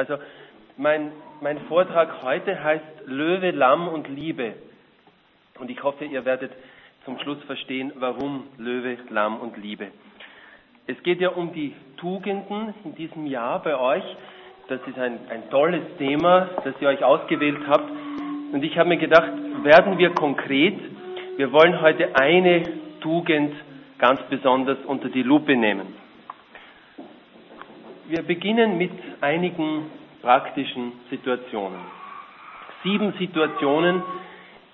Also mein, mein Vortrag heute heißt Löwe, Lamm und Liebe. Und ich hoffe, ihr werdet zum Schluss verstehen, warum Löwe, Lamm und Liebe. Es geht ja um die Tugenden in diesem Jahr bei euch. Das ist ein, ein tolles Thema, das ihr euch ausgewählt habt. Und ich habe mir gedacht, werden wir konkret. Wir wollen heute eine Tugend ganz besonders unter die Lupe nehmen. Wir beginnen mit einigen praktischen Situationen. Sieben Situationen,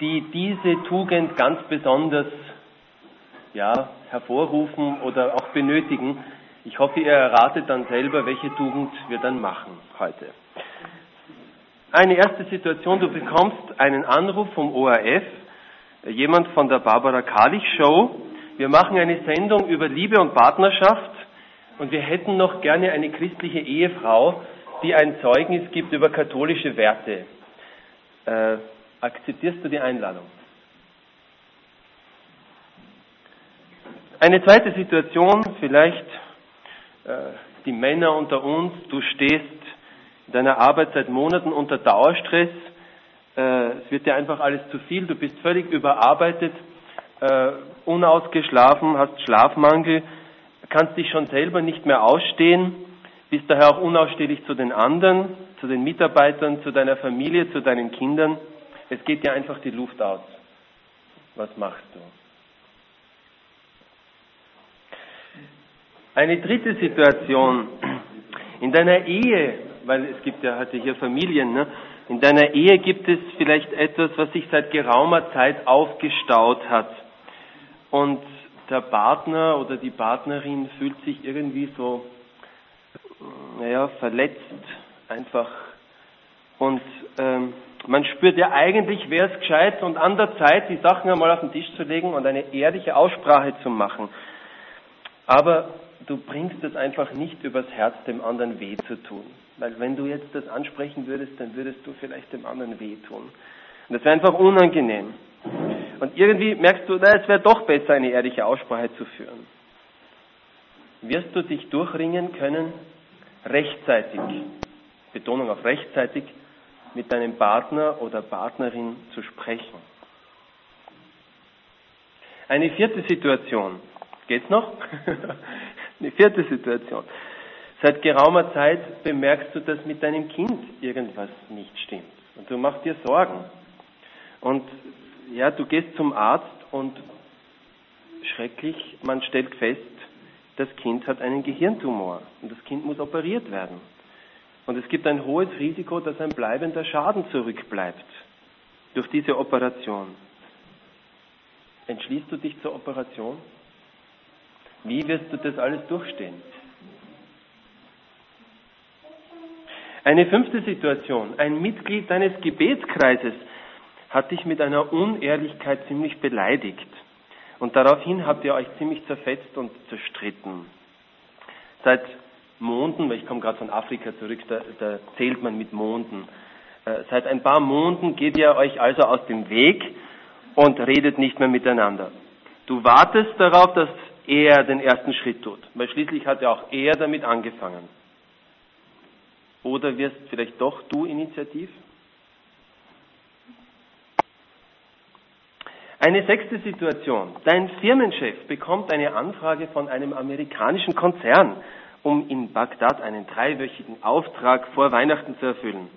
die diese Tugend ganz besonders ja, hervorrufen oder auch benötigen. Ich hoffe, ihr erratet dann selber, welche Tugend wir dann machen heute. Eine erste Situation, du bekommst einen Anruf vom ORF, jemand von der Barbara Kalich Show. Wir machen eine Sendung über Liebe und Partnerschaft und wir hätten noch gerne eine christliche Ehefrau, die ein Zeugnis gibt über katholische Werte. Äh, akzeptierst du die Einladung? Eine zweite Situation, vielleicht äh, die Männer unter uns, du stehst in deiner Arbeit seit Monaten unter Dauerstress, äh, es wird dir einfach alles zu viel, du bist völlig überarbeitet, äh, unausgeschlafen, hast Schlafmangel, kannst dich schon selber nicht mehr ausstehen, bist daher auch unausstehlich zu den anderen, zu den Mitarbeitern, zu deiner Familie, zu deinen Kindern. Es geht dir einfach die Luft aus. Was machst du? Eine dritte Situation. In deiner Ehe, weil es gibt ja heute hier Familien, ne? in deiner Ehe gibt es vielleicht etwas, was sich seit geraumer Zeit aufgestaut hat. Und der Partner oder die Partnerin fühlt sich irgendwie so, naja, verletzt einfach. Und ähm, man spürt ja eigentlich, wäre es gescheit und an der Zeit, die Sachen einmal auf den Tisch zu legen und eine ehrliche Aussprache zu machen. Aber du bringst es einfach nicht übers Herz, dem anderen weh zu tun. Weil wenn du jetzt das ansprechen würdest, dann würdest du vielleicht dem anderen weh tun. Das wäre einfach unangenehm. Und irgendwie merkst du, na, es wäre doch besser, eine ehrliche Aussprache zu führen. Wirst du dich durchringen können, rechtzeitig, Betonung auf rechtzeitig, mit deinem Partner oder Partnerin zu sprechen? Eine vierte Situation. Geht's noch? Eine vierte Situation. Seit geraumer Zeit bemerkst du, dass mit deinem Kind irgendwas nicht stimmt. Und du machst dir Sorgen. Und ja, du gehst zum Arzt und schrecklich, man stellt fest, das Kind hat einen Gehirntumor und das Kind muss operiert werden. Und es gibt ein hohes Risiko, dass ein bleibender Schaden zurückbleibt durch diese Operation. Entschließt du dich zur Operation? Wie wirst du das alles durchstehen? Eine fünfte Situation. Ein Mitglied deines Gebetskreises hat dich mit einer Unehrlichkeit ziemlich beleidigt. Und daraufhin habt ihr euch ziemlich zerfetzt und zerstritten. Seit Monden, weil ich komme gerade von Afrika zurück, da, da zählt man mit Monden. Äh, seit ein paar Monden geht ihr euch also aus dem Weg und redet nicht mehr miteinander. Du wartest darauf, dass er den ersten Schritt tut. Weil schließlich hat ja auch er damit angefangen. Oder wirst vielleicht doch du initiativ? Eine sechste Situation. Dein Firmenchef bekommt eine Anfrage von einem amerikanischen Konzern, um in Bagdad einen dreiwöchigen Auftrag vor Weihnachten zu erfüllen.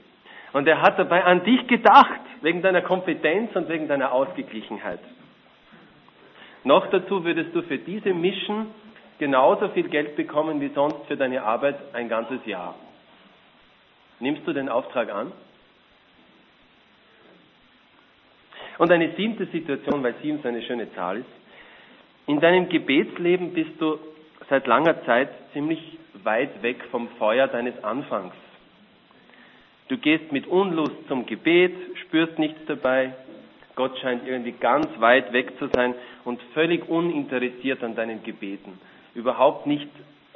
Und er hat dabei an dich gedacht, wegen deiner Kompetenz und wegen deiner Ausgeglichenheit. Noch dazu würdest du für diese Mission genauso viel Geld bekommen wie sonst für deine Arbeit ein ganzes Jahr. Nimmst du den Auftrag an? Und eine siebte Situation, weil sieben so eine schöne Zahl ist. In deinem Gebetsleben bist du seit langer Zeit ziemlich weit weg vom Feuer deines Anfangs. Du gehst mit Unlust zum Gebet, spürst nichts dabei, Gott scheint irgendwie ganz weit weg zu sein und völlig uninteressiert an deinen Gebeten. Überhaupt nicht,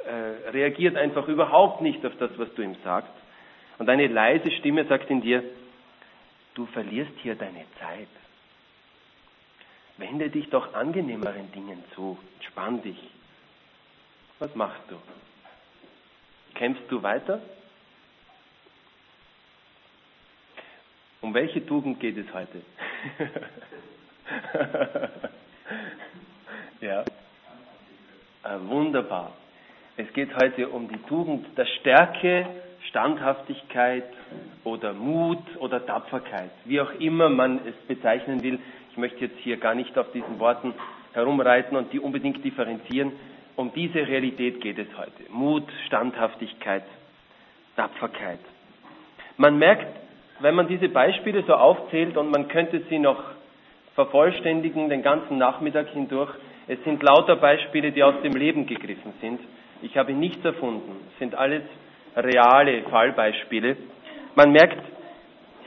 äh, reagiert einfach überhaupt nicht auf das, was du ihm sagst. Und eine leise Stimme sagt in dir, du verlierst hier deine Zeit. Wende dich doch angenehmeren Dingen zu. Entspann dich. Was machst du? Kämpfst du weiter? Um welche Tugend geht es heute? ja. Ah, wunderbar. Es geht heute um die Tugend der Stärke, Standhaftigkeit oder Mut oder Tapferkeit, wie auch immer man es bezeichnen will. Ich möchte jetzt hier gar nicht auf diesen Worten herumreiten und die unbedingt differenzieren. Um diese Realität geht es heute. Mut, Standhaftigkeit, Tapferkeit. Man merkt, wenn man diese Beispiele so aufzählt und man könnte sie noch vervollständigen den ganzen Nachmittag hindurch, es sind lauter Beispiele, die aus dem Leben gegriffen sind. Ich habe nichts erfunden. Es sind alles reale Fallbeispiele. Man merkt,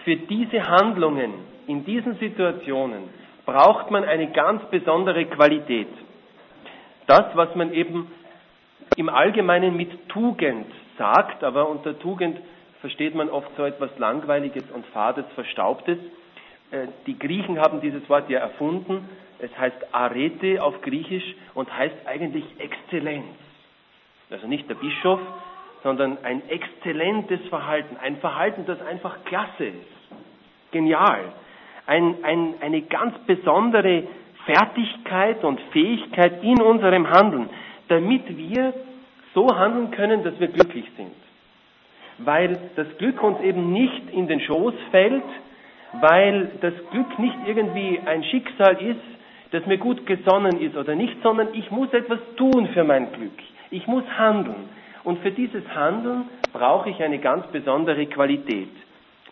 für diese Handlungen in diesen Situationen braucht man eine ganz besondere Qualität. Das, was man eben im Allgemeinen mit Tugend sagt, aber unter Tugend versteht man oft so etwas Langweiliges und Fades, Verstaubtes. Äh, die Griechen haben dieses Wort ja erfunden. Es heißt Arete auf Griechisch und heißt eigentlich Exzellenz. Also nicht der Bischof, sondern ein exzellentes Verhalten. Ein Verhalten, das einfach klasse ist. Genial. Ein, ein, eine ganz besondere Fertigkeit und Fähigkeit in unserem Handeln, damit wir so handeln können, dass wir glücklich sind. Weil das Glück uns eben nicht in den Schoß fällt, weil das Glück nicht irgendwie ein Schicksal ist, das mir gut gesonnen ist oder nicht, sondern ich muss etwas tun für mein Glück. Ich muss handeln. Und für dieses Handeln brauche ich eine ganz besondere Qualität.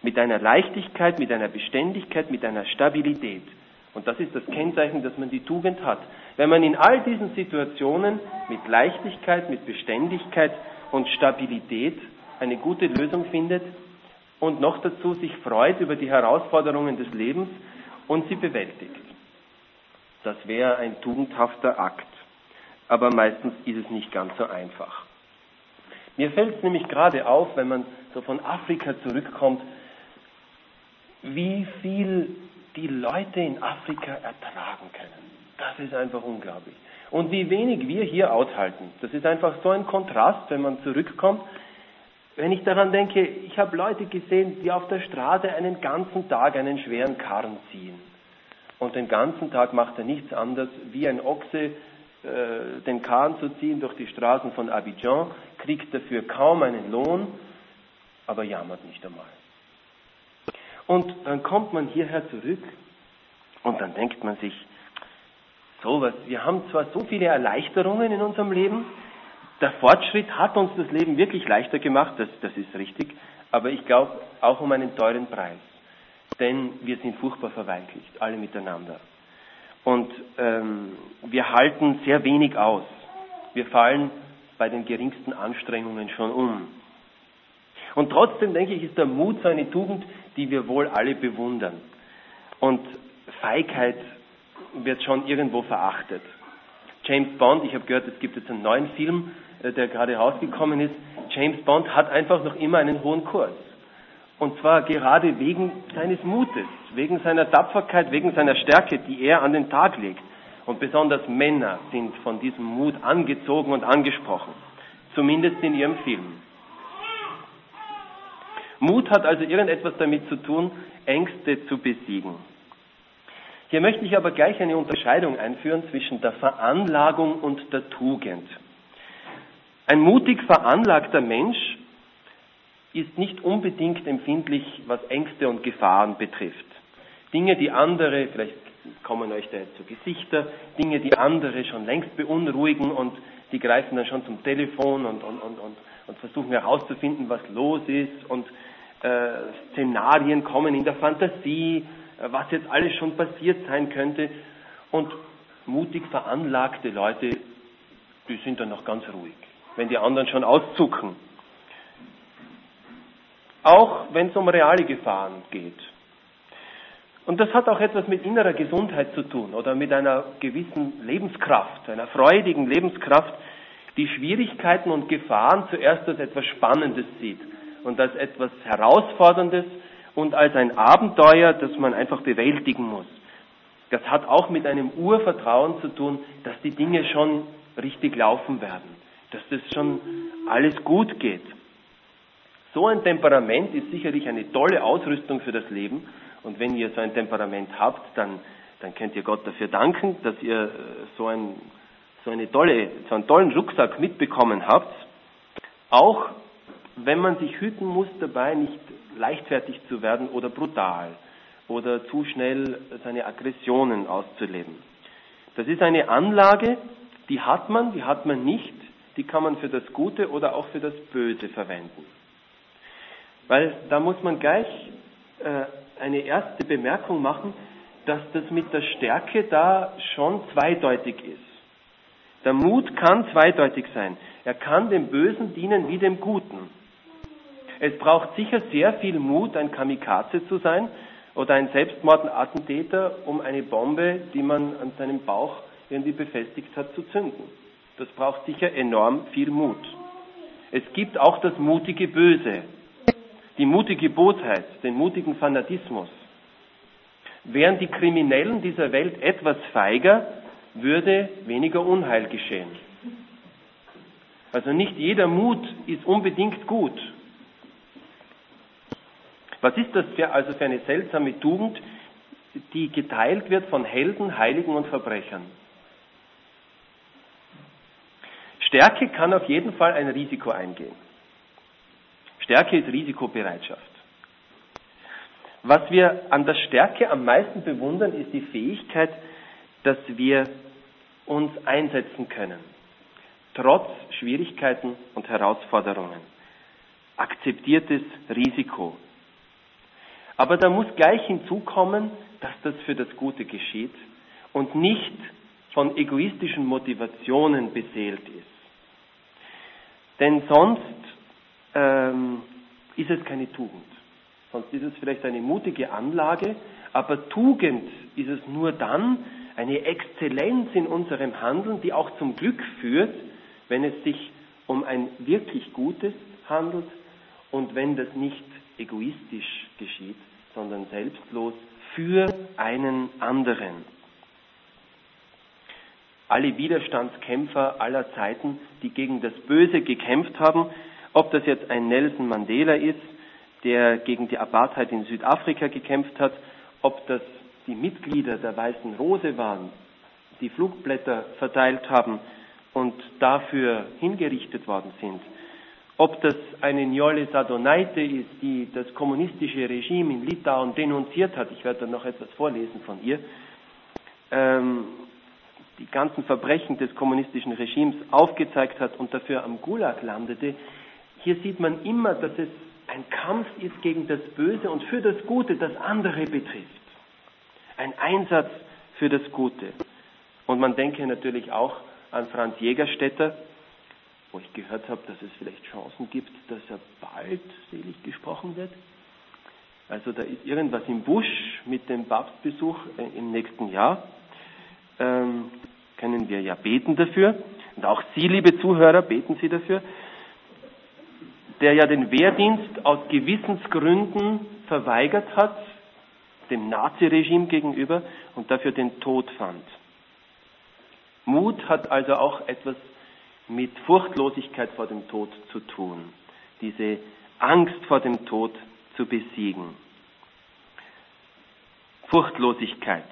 Mit einer Leichtigkeit, mit einer Beständigkeit, mit einer Stabilität. Und das ist das Kennzeichen, dass man die Tugend hat. Wenn man in all diesen Situationen mit Leichtigkeit, mit Beständigkeit und Stabilität eine gute Lösung findet und noch dazu sich freut über die Herausforderungen des Lebens und sie bewältigt. Das wäre ein tugendhafter Akt. Aber meistens ist es nicht ganz so einfach. Mir fällt es nämlich gerade auf, wenn man so von Afrika zurückkommt, wie viel die Leute in Afrika ertragen können. Das ist einfach unglaublich. Und wie wenig wir hier aushalten. Das ist einfach so ein Kontrast, wenn man zurückkommt. Wenn ich daran denke, ich habe Leute gesehen, die auf der Straße einen ganzen Tag einen schweren Karren ziehen. Und den ganzen Tag macht er nichts anderes, wie ein Ochse äh, den Karren zu ziehen durch die Straßen von Abidjan, kriegt dafür kaum einen Lohn, aber jammert nicht einmal. Und dann kommt man hierher zurück und dann denkt man sich, sowas, wir haben zwar so viele Erleichterungen in unserem Leben, der Fortschritt hat uns das Leben wirklich leichter gemacht, das, das ist richtig, aber ich glaube auch um einen teuren Preis. Denn wir sind furchtbar verweichlicht, alle miteinander. Und ähm, wir halten sehr wenig aus. Wir fallen bei den geringsten Anstrengungen schon um. Und trotzdem denke ich, ist der Mut so eine Tugend, die wir wohl alle bewundern. Und Feigheit wird schon irgendwo verachtet. James Bond, ich habe gehört, es gibt jetzt einen neuen Film, äh, der gerade rausgekommen ist. James Bond hat einfach noch immer einen hohen Kurs. Und zwar gerade wegen seines Mutes, wegen seiner Tapferkeit, wegen seiner Stärke, die er an den Tag legt. Und besonders Männer sind von diesem Mut angezogen und angesprochen. Zumindest in ihrem Film. Mut hat also irgendetwas damit zu tun, Ängste zu besiegen. Hier möchte ich aber gleich eine Unterscheidung einführen zwischen der Veranlagung und der Tugend. Ein mutig veranlagter Mensch ist nicht unbedingt empfindlich, was Ängste und Gefahren betrifft. Dinge, die andere, vielleicht kommen euch da jetzt zu Gesichter, Dinge, die andere schon längst beunruhigen und die greifen dann schon zum Telefon und, und, und, und, und versuchen herauszufinden, was los ist und äh, Szenarien kommen in der Fantasie, äh, was jetzt alles schon passiert sein könnte und mutig veranlagte Leute, die sind dann noch ganz ruhig, wenn die anderen schon auszucken. Auch wenn es um reale Gefahren geht. Und das hat auch etwas mit innerer Gesundheit zu tun oder mit einer gewissen Lebenskraft, einer freudigen Lebenskraft, die Schwierigkeiten und Gefahren zuerst als etwas Spannendes sieht und als etwas Herausforderndes und als ein Abenteuer, das man einfach bewältigen muss. Das hat auch mit einem Urvertrauen zu tun, dass die Dinge schon richtig laufen werden, dass das schon alles gut geht. So ein Temperament ist sicherlich eine tolle Ausrüstung für das Leben. Und wenn ihr so ein Temperament habt, dann, dann könnt ihr Gott dafür danken, dass ihr äh, so, ein, so, eine tolle, so einen tollen Rucksack mitbekommen habt. Auch wenn man sich hüten muss, dabei nicht leichtfertig zu werden oder brutal oder zu schnell seine Aggressionen auszuleben. Das ist eine Anlage, die hat man, die hat man nicht, die kann man für das Gute oder auch für das Böse verwenden. Weil da muss man gleich äh, eine erste Bemerkung machen, dass das mit der Stärke da schon zweideutig ist. Der Mut kann zweideutig sein. Er kann dem Bösen dienen wie dem Guten. Es braucht sicher sehr viel Mut, ein Kamikaze zu sein oder ein Selbstmordattentäter, um eine Bombe, die man an seinem Bauch irgendwie befestigt hat, zu zünden. Das braucht sicher enorm viel Mut. Es gibt auch das mutige Böse, die mutige Bosheit, den mutigen Fanatismus. Wären die Kriminellen dieser Welt etwas feiger, würde weniger Unheil geschehen. Also nicht jeder Mut ist unbedingt gut. Was ist das für, also für eine seltsame Tugend, die geteilt wird von Helden, Heiligen und Verbrechern? Stärke kann auf jeden Fall ein Risiko eingehen. Stärke ist Risikobereitschaft. Was wir an der Stärke am meisten bewundern, ist die Fähigkeit, dass wir uns einsetzen können, trotz Schwierigkeiten und Herausforderungen. Akzeptiertes Risiko. Aber da muss gleich hinzukommen, dass das für das Gute geschieht und nicht von egoistischen Motivationen beseelt ist. Denn sonst ähm, ist es keine Tugend. Sonst ist es vielleicht eine mutige Anlage, aber Tugend ist es nur dann, eine Exzellenz in unserem Handeln, die auch zum Glück führt, wenn es sich um ein wirklich Gutes handelt und wenn das nicht egoistisch geschieht, sondern selbstlos für einen anderen. Alle Widerstandskämpfer aller Zeiten, die gegen das Böse gekämpft haben, ob das jetzt ein Nelson Mandela ist, der gegen die Apartheid in Südafrika gekämpft hat, ob das die Mitglieder der Weißen Rose waren, die Flugblätter verteilt haben und dafür hingerichtet worden sind, ob das eine Njole Sadonaite ist, die das kommunistische Regime in Litauen denunziert hat, ich werde da noch etwas vorlesen von ihr, ähm, die ganzen Verbrechen des kommunistischen Regimes aufgezeigt hat und dafür am Gulag landete, hier sieht man immer, dass es ein Kampf ist gegen das Böse und für das Gute, das andere betrifft. Ein Einsatz für das Gute. Und man denke natürlich auch an Franz Jägerstätter, wo ich gehört habe, dass es vielleicht Chancen gibt, dass er bald selig gesprochen wird. Also da ist irgendwas im Busch mit dem Papstbesuch äh, im nächsten Jahr. Ähm, können wir ja beten dafür. Und auch Sie, liebe Zuhörer, beten Sie dafür. Der ja den Wehrdienst aus Gewissensgründen verweigert hat, dem Naziregime gegenüber und dafür den Tod fand. Mut hat also auch etwas mit Furchtlosigkeit vor dem Tod zu tun, diese Angst vor dem Tod zu besiegen. Furchtlosigkeit,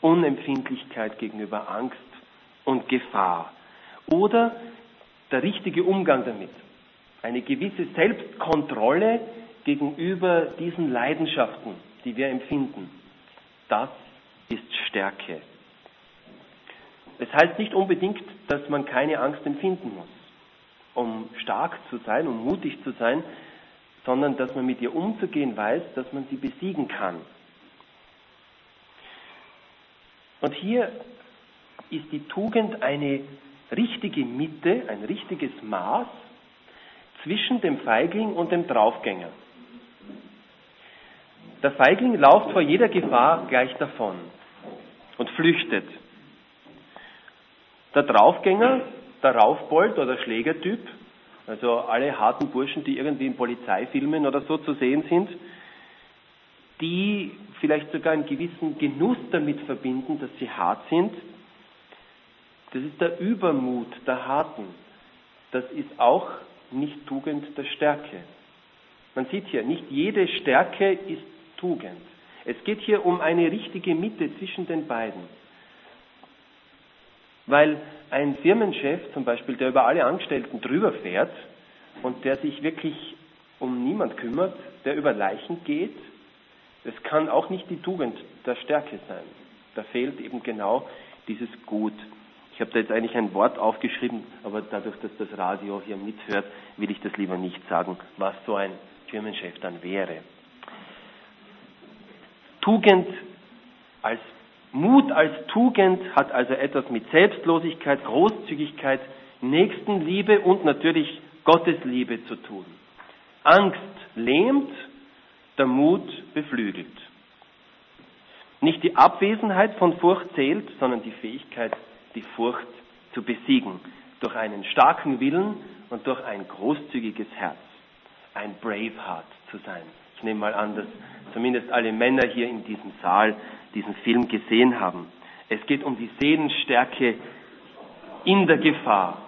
Unempfindlichkeit gegenüber Angst und Gefahr oder der richtige Umgang damit, eine gewisse Selbstkontrolle gegenüber diesen Leidenschaften, die wir empfinden. Das ist Stärke. Es heißt nicht unbedingt, dass man keine Angst empfinden muss, um stark zu sein, um mutig zu sein, sondern dass man mit ihr umzugehen weiß, dass man sie besiegen kann. Und hier ist die Tugend eine richtige Mitte, ein richtiges Maß zwischen dem Feigling und dem Draufgänger. Der Feigling lauft vor jeder Gefahr gleich davon und flüchtet. Der Draufgänger, der Raufbold oder Schlägertyp, also alle harten Burschen, die irgendwie in Polizeifilmen oder so zu sehen sind, die vielleicht sogar einen gewissen Genuss damit verbinden, dass sie hart sind. Das ist der Übermut der Harten. Das ist auch nicht Tugend der Stärke. Man sieht hier, nicht jede Stärke ist Tugend. Es geht hier um eine richtige Mitte zwischen den beiden. Weil ein Firmenchef zum Beispiel, der über alle Angestellten drüber fährt und der sich wirklich um niemand kümmert, der über Leichen geht, das kann auch nicht die Tugend der Stärke sein. Da fehlt eben genau dieses Gut. Ich habe da jetzt eigentlich ein Wort aufgeschrieben, aber dadurch, dass das Radio hier mithört, will ich das lieber nicht sagen, was so ein Firmenchef dann wäre. Tugend als Mut als Tugend hat also etwas mit Selbstlosigkeit, Großzügigkeit, Nächstenliebe und natürlich Gottesliebe zu tun. Angst lähmt, der Mut beflügelt. Nicht die Abwesenheit von Furcht zählt, sondern die Fähigkeit, die Furcht zu besiegen. Durch einen starken Willen und durch ein großzügiges Herz. Ein Braveheart zu sein. Ich nehme mal an, dass zumindest alle Männer hier in diesem Saal diesen Film gesehen haben. Es geht um die Seelenstärke in der Gefahr.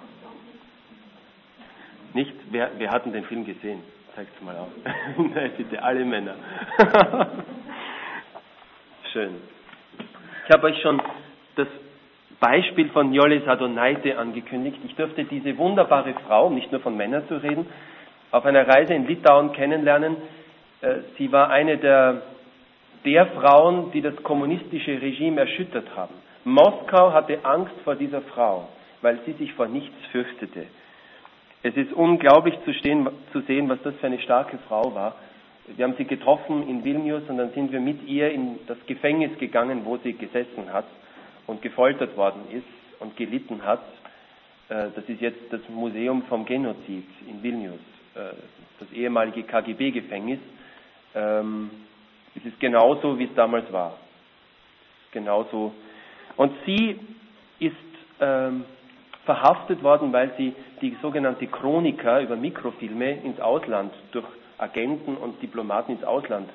Nicht? Wer, wer hat den Film gesehen? Zeigt es mal auf. Nein, bitte, alle Männer. Schön. Ich habe euch schon das Beispiel von Jolis Adonaite angekündigt. Ich durfte diese wunderbare Frau, nicht nur von Männern zu reden, auf einer Reise in Litauen kennenlernen. Äh, sie war eine der, der Frauen, die das kommunistische Regime erschüttert haben. Moskau hatte Angst vor dieser Frau, weil sie sich vor nichts fürchtete. Es ist unglaublich zu, stehen, zu sehen, was das für eine starke Frau war. Wir haben sie getroffen in Vilnius und dann sind wir mit ihr in das Gefängnis gegangen, wo sie gesessen hat und gefoltert worden ist und gelitten hat. Äh, das ist jetzt das Museum vom Genozid in Vilnius, äh, das ehemalige KGB-Gefängnis. Ähm, es ist genauso, wie es damals war. Genauso. Und sie ist ähm, verhaftet worden, weil sie die sogenannte Chronika über Mikrofilme ins Ausland durch Agenten und Diplomaten ins Ausland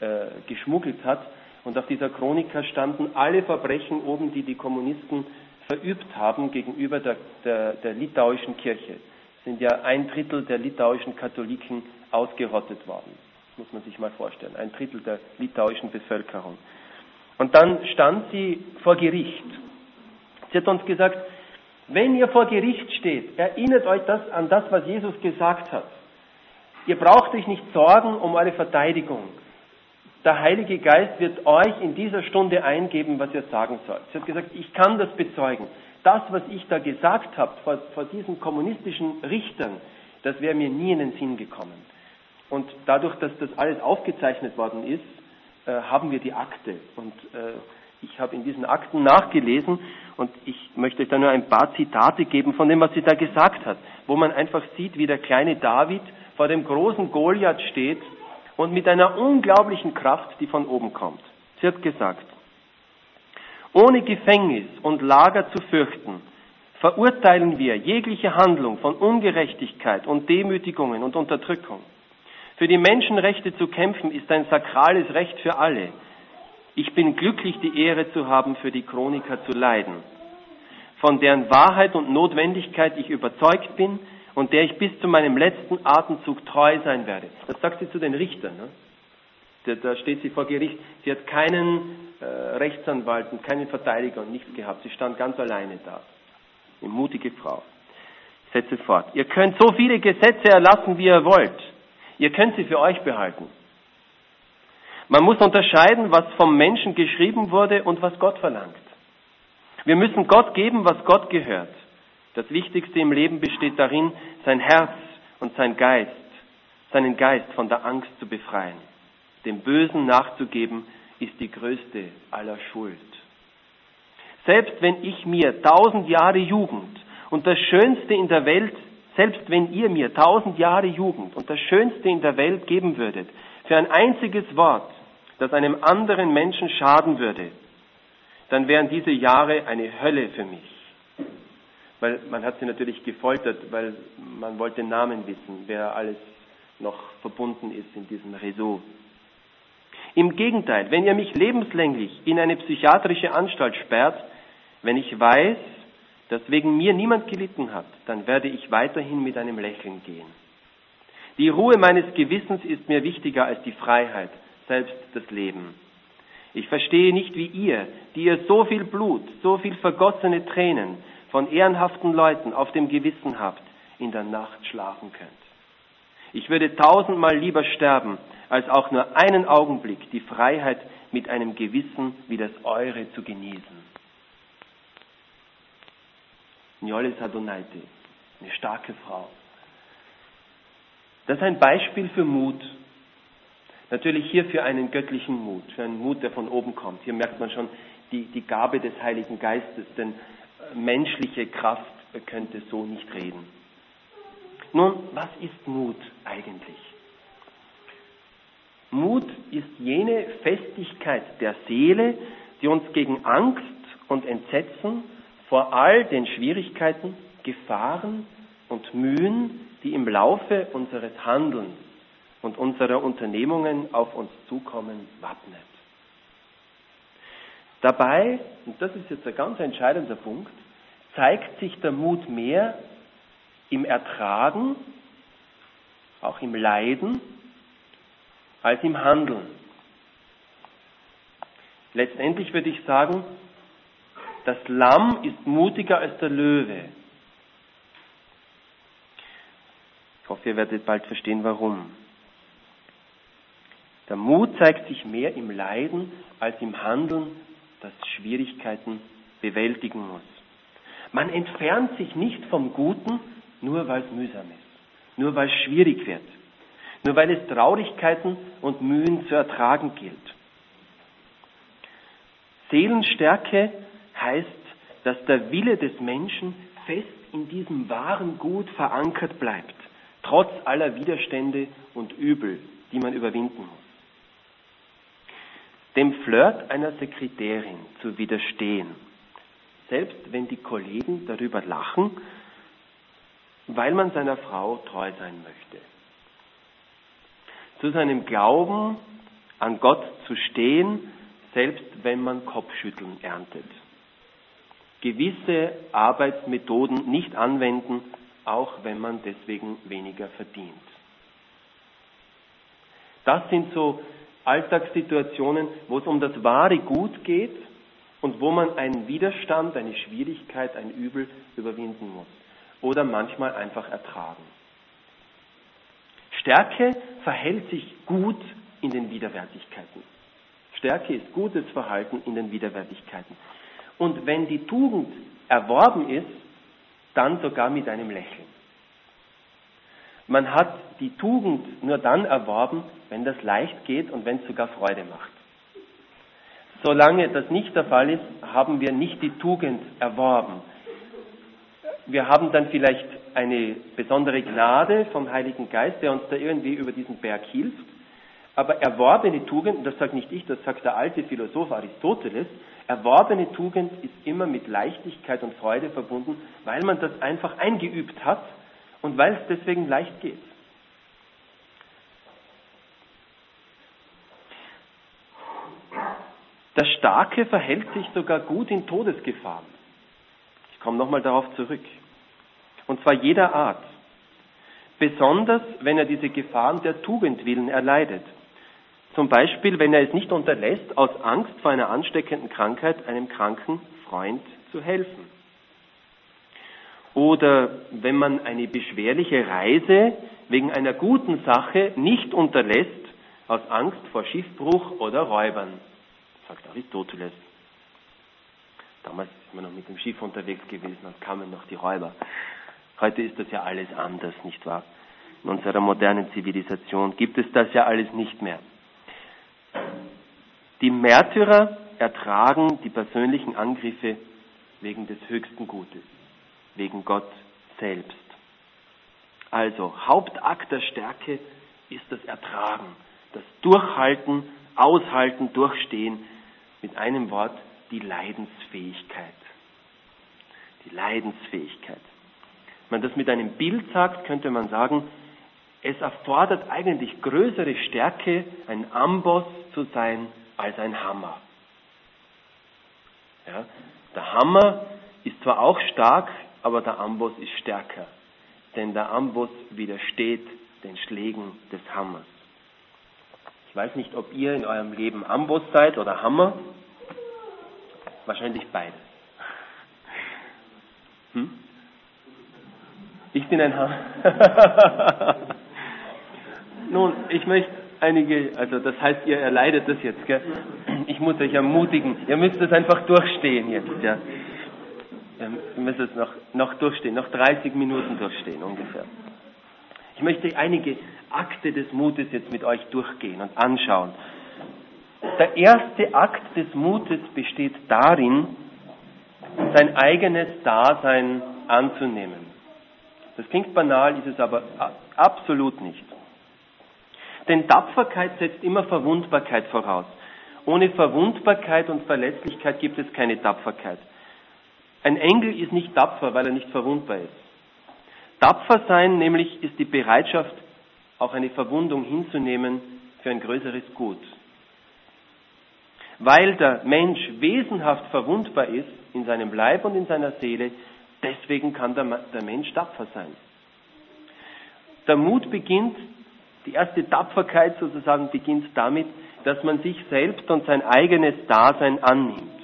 äh, geschmuggelt hat. Und auf dieser Chronika standen alle Verbrechen oben, die die Kommunisten verübt haben gegenüber der, der, der litauischen Kirche. Es sind ja ein Drittel der litauischen Katholiken ausgerottet worden. Muss man sich mal vorstellen. Ein Drittel der litauischen Bevölkerung. Und dann stand sie vor Gericht. Sie hat uns gesagt, wenn ihr vor Gericht steht, erinnert euch das an das, was Jesus gesagt hat. Ihr braucht euch nicht sorgen um eure Verteidigung. Der Heilige Geist wird euch in dieser Stunde eingeben, was ihr sagen sollt. Sie hat gesagt, ich kann das bezeugen. Das, was ich da gesagt habe vor, vor diesen kommunistischen Richtern, das wäre mir nie in den Sinn gekommen. Und dadurch, dass das alles aufgezeichnet worden ist, äh, haben wir die Akte. Und äh, ich habe in diesen Akten nachgelesen und ich möchte euch da nur ein paar Zitate geben von dem, was sie da gesagt hat, wo man einfach sieht, wie der kleine David vor dem großen Goliath steht und mit einer unglaublichen Kraft, die von oben kommt. Sie hat gesagt, ohne Gefängnis und Lager zu fürchten, verurteilen wir jegliche Handlung von Ungerechtigkeit und Demütigungen und Unterdrückung. Für die Menschenrechte zu kämpfen ist ein sakrales Recht für alle. Ich bin glücklich, die Ehre zu haben, für die Chroniker zu leiden, von deren Wahrheit und Notwendigkeit ich überzeugt bin und der ich bis zu meinem letzten Atemzug treu sein werde. Das sagt sie zu den Richtern. Ne? Da steht sie vor Gericht. Sie hat keinen äh, Rechtsanwalt und keinen Verteidiger und nichts gehabt. Sie stand ganz alleine da. Eine mutige Frau. Setze fort. Ihr könnt so viele Gesetze erlassen, wie ihr wollt. Ihr könnt sie für euch behalten. Man muss unterscheiden, was vom Menschen geschrieben wurde und was Gott verlangt. Wir müssen Gott geben, was Gott gehört. Das Wichtigste im Leben besteht darin, sein Herz und sein Geist, seinen Geist von der Angst zu befreien. Dem Bösen nachzugeben, ist die größte aller Schuld. Selbst wenn ich mir tausend Jahre Jugend und das Schönste in der Welt, selbst wenn ihr mir tausend Jahre Jugend und das Schönste in der Welt geben würdet, für ein einziges Wort, das einem anderen Menschen schaden würde, dann wären diese Jahre eine Hölle für mich. Weil man hat sie natürlich gefoltert, weil man wollte Namen wissen, wer alles noch verbunden ist in diesem Réseau. Im Gegenteil, wenn ihr mich lebenslänglich in eine psychiatrische Anstalt sperrt, wenn ich weiß, dass wegen mir niemand gelitten hat, dann werde ich weiterhin mit einem Lächeln gehen. Die Ruhe meines Gewissens ist mir wichtiger als die Freiheit, selbst das Leben. Ich verstehe nicht, wie ihr, die ihr so viel Blut, so viel vergossene Tränen von ehrenhaften Leuten auf dem Gewissen habt, in der Nacht schlafen könnt. Ich würde tausendmal lieber sterben, als auch nur einen Augenblick die Freiheit mit einem Gewissen wie das eure zu genießen. Njolis Adonaite, eine starke Frau. Das ist ein Beispiel für Mut. Natürlich hier für einen göttlichen Mut, für einen Mut, der von oben kommt. Hier merkt man schon die, die Gabe des Heiligen Geistes, denn äh, menschliche Kraft könnte so nicht reden. Nun, was ist Mut eigentlich? Mut ist jene Festigkeit der Seele, die uns gegen Angst und Entsetzen vor all den Schwierigkeiten, Gefahren und Mühen, die im Laufe unseres Handelns und unserer Unternehmungen auf uns zukommen, wappnet. Dabei, und das ist jetzt ein ganz entscheidender Punkt, zeigt sich der Mut mehr im Ertragen, auch im Leiden, als im Handeln. Letztendlich würde ich sagen, das Lamm ist mutiger als der Löwe. Ich hoffe, ihr werdet bald verstehen, warum. Der Mut zeigt sich mehr im Leiden als im Handeln, das Schwierigkeiten bewältigen muss. Man entfernt sich nicht vom Guten, nur weil es mühsam ist, nur weil es schwierig wird, nur weil es Traurigkeiten und Mühen zu ertragen gilt. Seelenstärke heißt, dass der Wille des Menschen fest in diesem wahren Gut verankert bleibt, trotz aller Widerstände und Übel, die man überwinden muss. Dem Flirt einer Sekretärin zu widerstehen, selbst wenn die Kollegen darüber lachen, weil man seiner Frau treu sein möchte. Zu seinem Glauben an Gott zu stehen, selbst wenn man Kopfschütteln erntet gewisse Arbeitsmethoden nicht anwenden, auch wenn man deswegen weniger verdient. Das sind so Alltagssituationen, wo es um das wahre Gut geht und wo man einen Widerstand, eine Schwierigkeit, ein Übel überwinden muss oder manchmal einfach ertragen. Stärke verhält sich gut in den Widerwärtigkeiten. Stärke ist gutes Verhalten in den Widerwärtigkeiten. Und wenn die Tugend erworben ist, dann sogar mit einem Lächeln. Man hat die Tugend nur dann erworben, wenn das leicht geht und wenn es sogar Freude macht. Solange das nicht der Fall ist, haben wir nicht die Tugend erworben. Wir haben dann vielleicht eine besondere Gnade vom Heiligen Geist, der uns da irgendwie über diesen Berg hilft. Aber erworbene Tugend, das sagt nicht ich, das sagt der alte Philosoph Aristoteles, erworbene Tugend ist immer mit Leichtigkeit und Freude verbunden, weil man das einfach eingeübt hat und weil es deswegen leicht geht. Der Starke verhält sich sogar gut in Todesgefahren. Ich komme nochmal darauf zurück. Und zwar jeder Art. Besonders, wenn er diese Gefahren der Tugend willen erleidet. Zum Beispiel, wenn er es nicht unterlässt, aus Angst vor einer ansteckenden Krankheit einem kranken Freund zu helfen. Oder wenn man eine beschwerliche Reise wegen einer guten Sache nicht unterlässt, aus Angst vor Schiffbruch oder Räubern, sagt Aristoteles. Damals ist man noch mit dem Schiff unterwegs gewesen und kamen noch die Räuber. Heute ist das ja alles anders, nicht wahr? In unserer modernen Zivilisation gibt es das ja alles nicht mehr. Die Märtyrer ertragen die persönlichen Angriffe wegen des höchsten Gutes, wegen Gott selbst. Also Hauptakt der Stärke ist das Ertragen, das Durchhalten, Aushalten, Durchstehen, mit einem Wort die Leidensfähigkeit. Die Leidensfähigkeit. Wenn man das mit einem Bild sagt, könnte man sagen, es erfordert eigentlich größere Stärke, ein Amboss zu sein, als ein Hammer. Ja, der Hammer ist zwar auch stark, aber der Amboss ist stärker. Denn der Amboss widersteht den Schlägen des Hammers. Ich weiß nicht, ob ihr in eurem Leben Amboss seid oder Hammer. Wahrscheinlich beides. Hm? Ich bin ein Hammer. Nun, ich möchte einige, also das heißt, ihr erleidet das jetzt, gell? Ich muss euch ermutigen, ihr müsst es einfach durchstehen jetzt, ja. Ihr müsst es noch, noch durchstehen, noch 30 Minuten durchstehen ungefähr. Ich möchte einige Akte des Mutes jetzt mit euch durchgehen und anschauen. Der erste Akt des Mutes besteht darin, sein eigenes Dasein anzunehmen. Das klingt banal, ist es aber absolut nicht. Denn Tapferkeit setzt immer Verwundbarkeit voraus. Ohne Verwundbarkeit und Verletzlichkeit gibt es keine Tapferkeit. Ein Engel ist nicht tapfer, weil er nicht verwundbar ist. Tapfer sein nämlich ist die Bereitschaft, auch eine Verwundung hinzunehmen für ein größeres Gut. Weil der Mensch wesenhaft verwundbar ist in seinem Leib und in seiner Seele, deswegen kann der, Mensch tapfer sein. Der Mut beginnt, die erste Tapferkeit sozusagen beginnt damit, dass man sich selbst und sein eigenes Dasein annimmt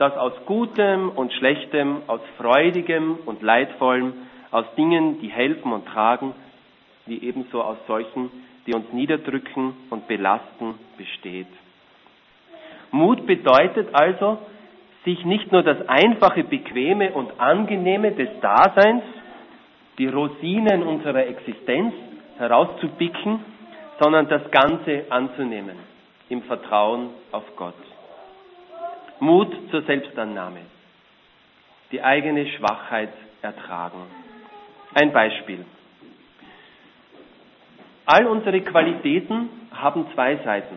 das aus Gutem und Schlechtem, aus Freudigem und Leidvollem, aus Dingen, die helfen und tragen, wie ebenso aus solchen, die uns niederdrücken und belasten, besteht. Mut bedeutet also, sich nicht nur das einfache, bequeme und angenehme des Daseins, die Rosinen unserer Existenz herauszupicken, sondern das Ganze anzunehmen im Vertrauen auf Gott. Mut zur Selbstannahme. Die eigene Schwachheit ertragen. Ein Beispiel. All unsere Qualitäten haben zwei Seiten.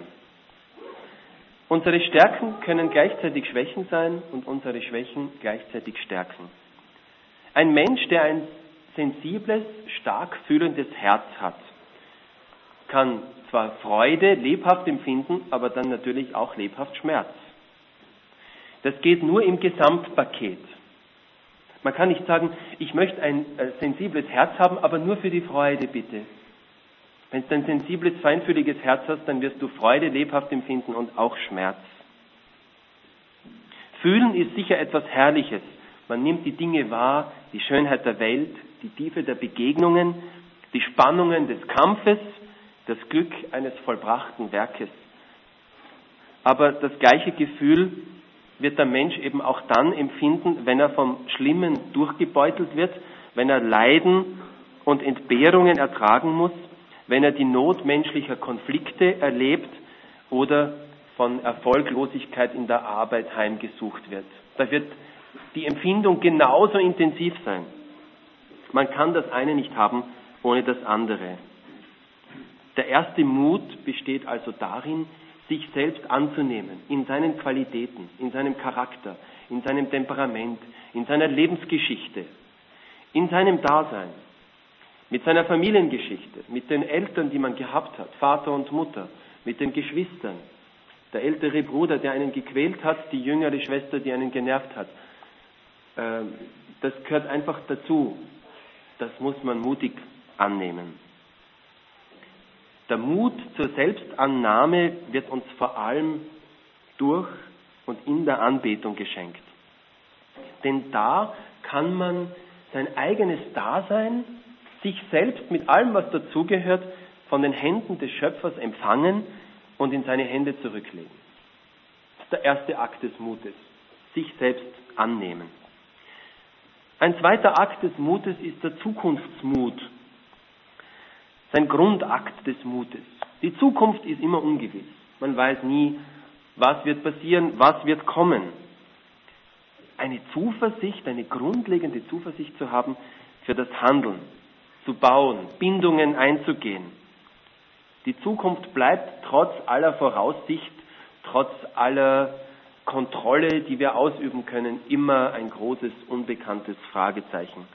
Unsere Stärken können gleichzeitig Schwächen sein und unsere Schwächen gleichzeitig Stärken. Ein Mensch, der ein sensibles, stark fühlendes Herz hat, kann zwar Freude lebhaft empfinden, aber dann natürlich auch lebhaft Schmerz. Das geht nur im Gesamtpaket. Man kann nicht sagen, ich möchte ein äh, sensibles Herz haben, aber nur für die Freude bitte. Wenn du ein sensibles, feinfühliges Herz hast, dann wirst du Freude lebhaft empfinden und auch Schmerz. Fühlen ist sicher etwas Herrliches. Man nimmt die Dinge wahr, die Schönheit der Welt, die Tiefe der Begegnungen, die Spannungen des Kampfes, das Glück eines vollbrachten Werkes. Aber das gleiche Gefühl wird der Mensch eben auch dann empfinden, wenn er vom Schlimmen durchgebeutelt wird, wenn er Leiden und Entbehrungen ertragen muss, wenn er die Not menschlicher Konflikte erlebt oder von Erfolglosigkeit in der Arbeit heimgesucht wird. Da wird die Empfindung genauso intensiv sein. Man kann das eine nicht haben ohne das andere. Der erste Mut besteht also darin, sich selbst anzunehmen, in seinen Qualitäten, in seinem Charakter, in seinem Temperament, in seiner Lebensgeschichte, in seinem Dasein, mit seiner Familiengeschichte, mit den Eltern, die man gehabt hat, Vater und Mutter, mit den Geschwistern, der ältere Bruder, der einen gequält hat, die jüngere Schwester, die einen genervt hat. Ähm, das gehört einfach dazu. Das muss man mutig annehmen. Der Mut zur Selbstannahme wird uns vor allem durch und in der Anbetung geschenkt. Denn da kann man sein eigenes Dasein, sich selbst mit allem, was dazugehört, von den Händen des Schöpfers empfangen und in seine Hände zurücklegen. Das ist der erste Akt des Mutes, sich selbst annehmen. Ein zweiter Akt des Mutes ist der Zukunftsmut sein Grundakt des Mutes. Die Zukunft ist immer ungewiss. Man weiß nie, was wird passieren, was wird kommen. Eine Zuversicht, eine grundlegende Zuversicht zu haben für das Handeln, zu bauen, Bindungen einzugehen. Die Zukunft bleibt trotz aller Voraussicht, trotz aller Kontrolle, die wir ausüben können, immer ein großes, unbekanntes Fragezeichen.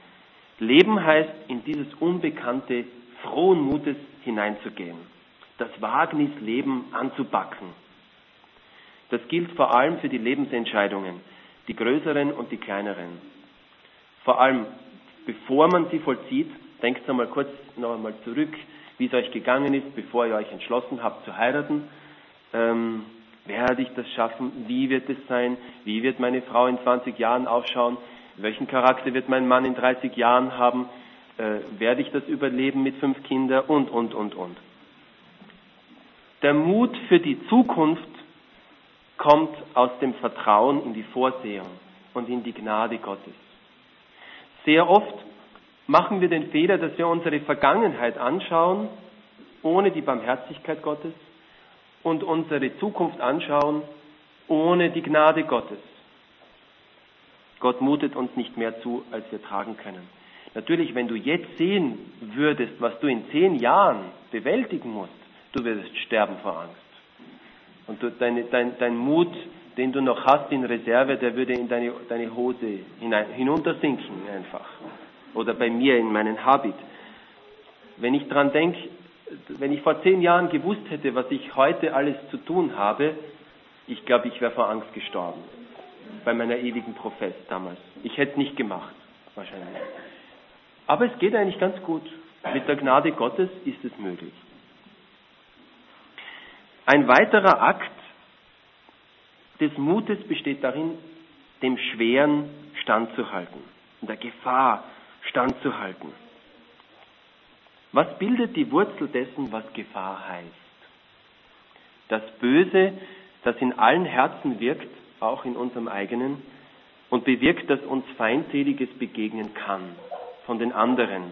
Leben heißt, in dieses Unbekannte frohen Mutes hineinzugehen, das Wagnisleben anzupacken. Das gilt vor allem für die Lebensentscheidungen, die größeren und die kleineren. Vor allem bevor man sie vollzieht Denkt einmal kurz noch einmal zurück, wie es euch gegangen ist, bevor ihr euch entschlossen habt zu heiraten. Ähm, werde ich das schaffen? Wie wird es sein? Wie wird meine Frau in 20 Jahren ausschauen? Welchen Charakter wird mein Mann in 30 Jahren haben? Äh, werde ich das überleben mit fünf Kindern? Und, und, und, und. Der Mut für die Zukunft kommt aus dem Vertrauen in die Vorsehung und in die Gnade Gottes. Sehr oft machen wir den Fehler, dass wir unsere Vergangenheit anschauen, ohne die Barmherzigkeit Gottes, und unsere Zukunft anschauen, ohne die Gnade Gottes. Gott mutet uns nicht mehr zu, als wir tragen können. Natürlich, wenn du jetzt sehen würdest, was du in zehn Jahren bewältigen musst, du würdest sterben vor Angst. Und du, deine, dein, dein Mut, den du noch hast in Reserve, der würde in deine, deine Hose hinein, hinuntersinken einfach. Oder bei mir in meinen Habit. Wenn ich dran denke, wenn ich vor zehn Jahren gewusst hätte, was ich heute alles zu tun habe, ich glaube, ich wäre vor Angst gestorben. Bei meiner ewigen Profess damals. Ich hätte nicht gemacht, wahrscheinlich. Aber es geht eigentlich ganz gut. Mit der Gnade Gottes ist es möglich. Ein weiterer Akt des Mutes besteht darin, dem Schweren standzuhalten, in der Gefahr standzuhalten. Was bildet die Wurzel dessen, was Gefahr heißt? Das Böse, das in allen Herzen wirkt, auch in unserem eigenen, und bewirkt, dass uns Feindseliges begegnen kann von den anderen.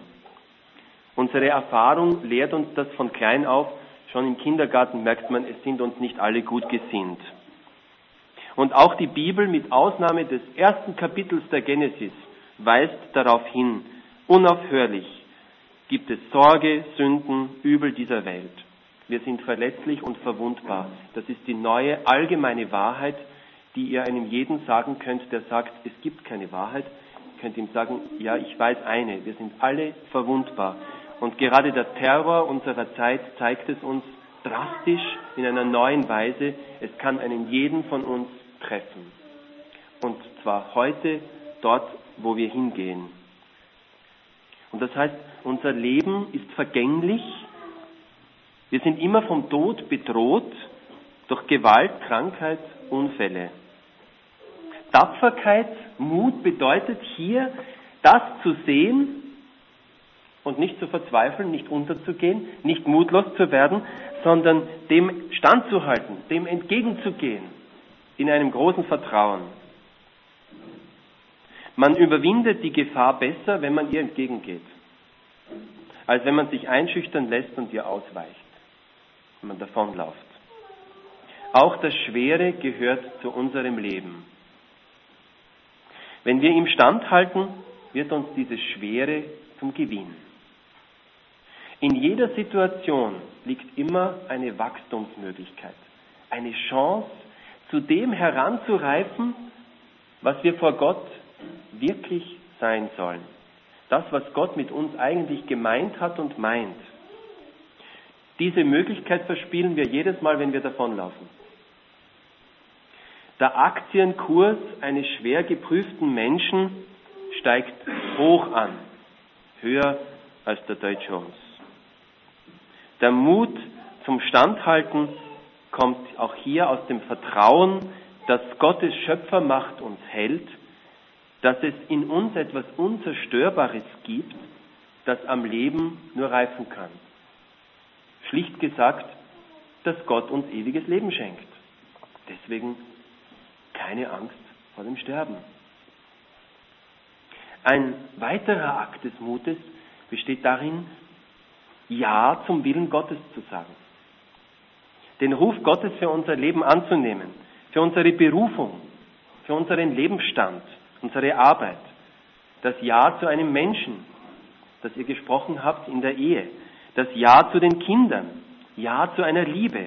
Unsere Erfahrung lehrt uns das von klein auf, Schon im Kindergarten merkt man, es sind uns nicht alle gut gesinnt. Und auch die Bibel mit Ausnahme des ersten Kapitels der Genesis weist darauf hin, unaufhörlich gibt es Sorge, Sünden, Übel dieser Welt. Wir sind verletzlich und verwundbar. Das ist die neue allgemeine Wahrheit, die ihr einem jeden sagen könnt, der sagt, es gibt keine Wahrheit. Ihr könnt ihm sagen, ja, ich weiß eine, wir sind alle verwundbar. Und gerade der Terror unserer Zeit zeigt es uns drastisch in einer neuen Weise. Es kann einen jeden von uns treffen. Und zwar heute, dort, wo wir hingehen. Und das heißt, unser Leben ist vergänglich. Wir sind immer vom Tod bedroht durch Gewalt, Krankheit, Unfälle. Tapferkeit, Mut bedeutet hier, das zu sehen, und nicht zu verzweifeln, nicht unterzugehen, nicht mutlos zu werden, sondern dem standzuhalten, dem entgegenzugehen, in einem großen Vertrauen. Man überwindet die Gefahr besser, wenn man ihr entgegengeht, als wenn man sich einschüchtern lässt und ihr ausweicht, wenn man davonläuft. Auch das Schwere gehört zu unserem Leben. Wenn wir ihm standhalten, wird uns dieses Schwere zum Gewinn. In jeder Situation liegt immer eine Wachstumsmöglichkeit, eine Chance, zu dem heranzureifen, was wir vor Gott wirklich sein sollen. Das, was Gott mit uns eigentlich gemeint hat und meint. Diese Möglichkeit verspielen wir jedes Mal, wenn wir davonlaufen. Der Aktienkurs eines schwer geprüften Menschen steigt hoch an, höher als der Dow Jones. Der Mut zum Standhalten kommt auch hier aus dem Vertrauen, dass Gottes Schöpfermacht uns hält, dass es in uns etwas Unzerstörbares gibt, das am Leben nur reifen kann. Schlicht gesagt, dass Gott uns ewiges Leben schenkt. Deswegen keine Angst vor dem Sterben. Ein weiterer Akt des Mutes besteht darin, ja zum Willen Gottes zu sagen. Den Ruf Gottes für unser Leben anzunehmen, für unsere Berufung, für unseren Lebensstand, unsere Arbeit. Das Ja zu einem Menschen, das ihr gesprochen habt in der Ehe. Das Ja zu den Kindern. Ja zu einer Liebe.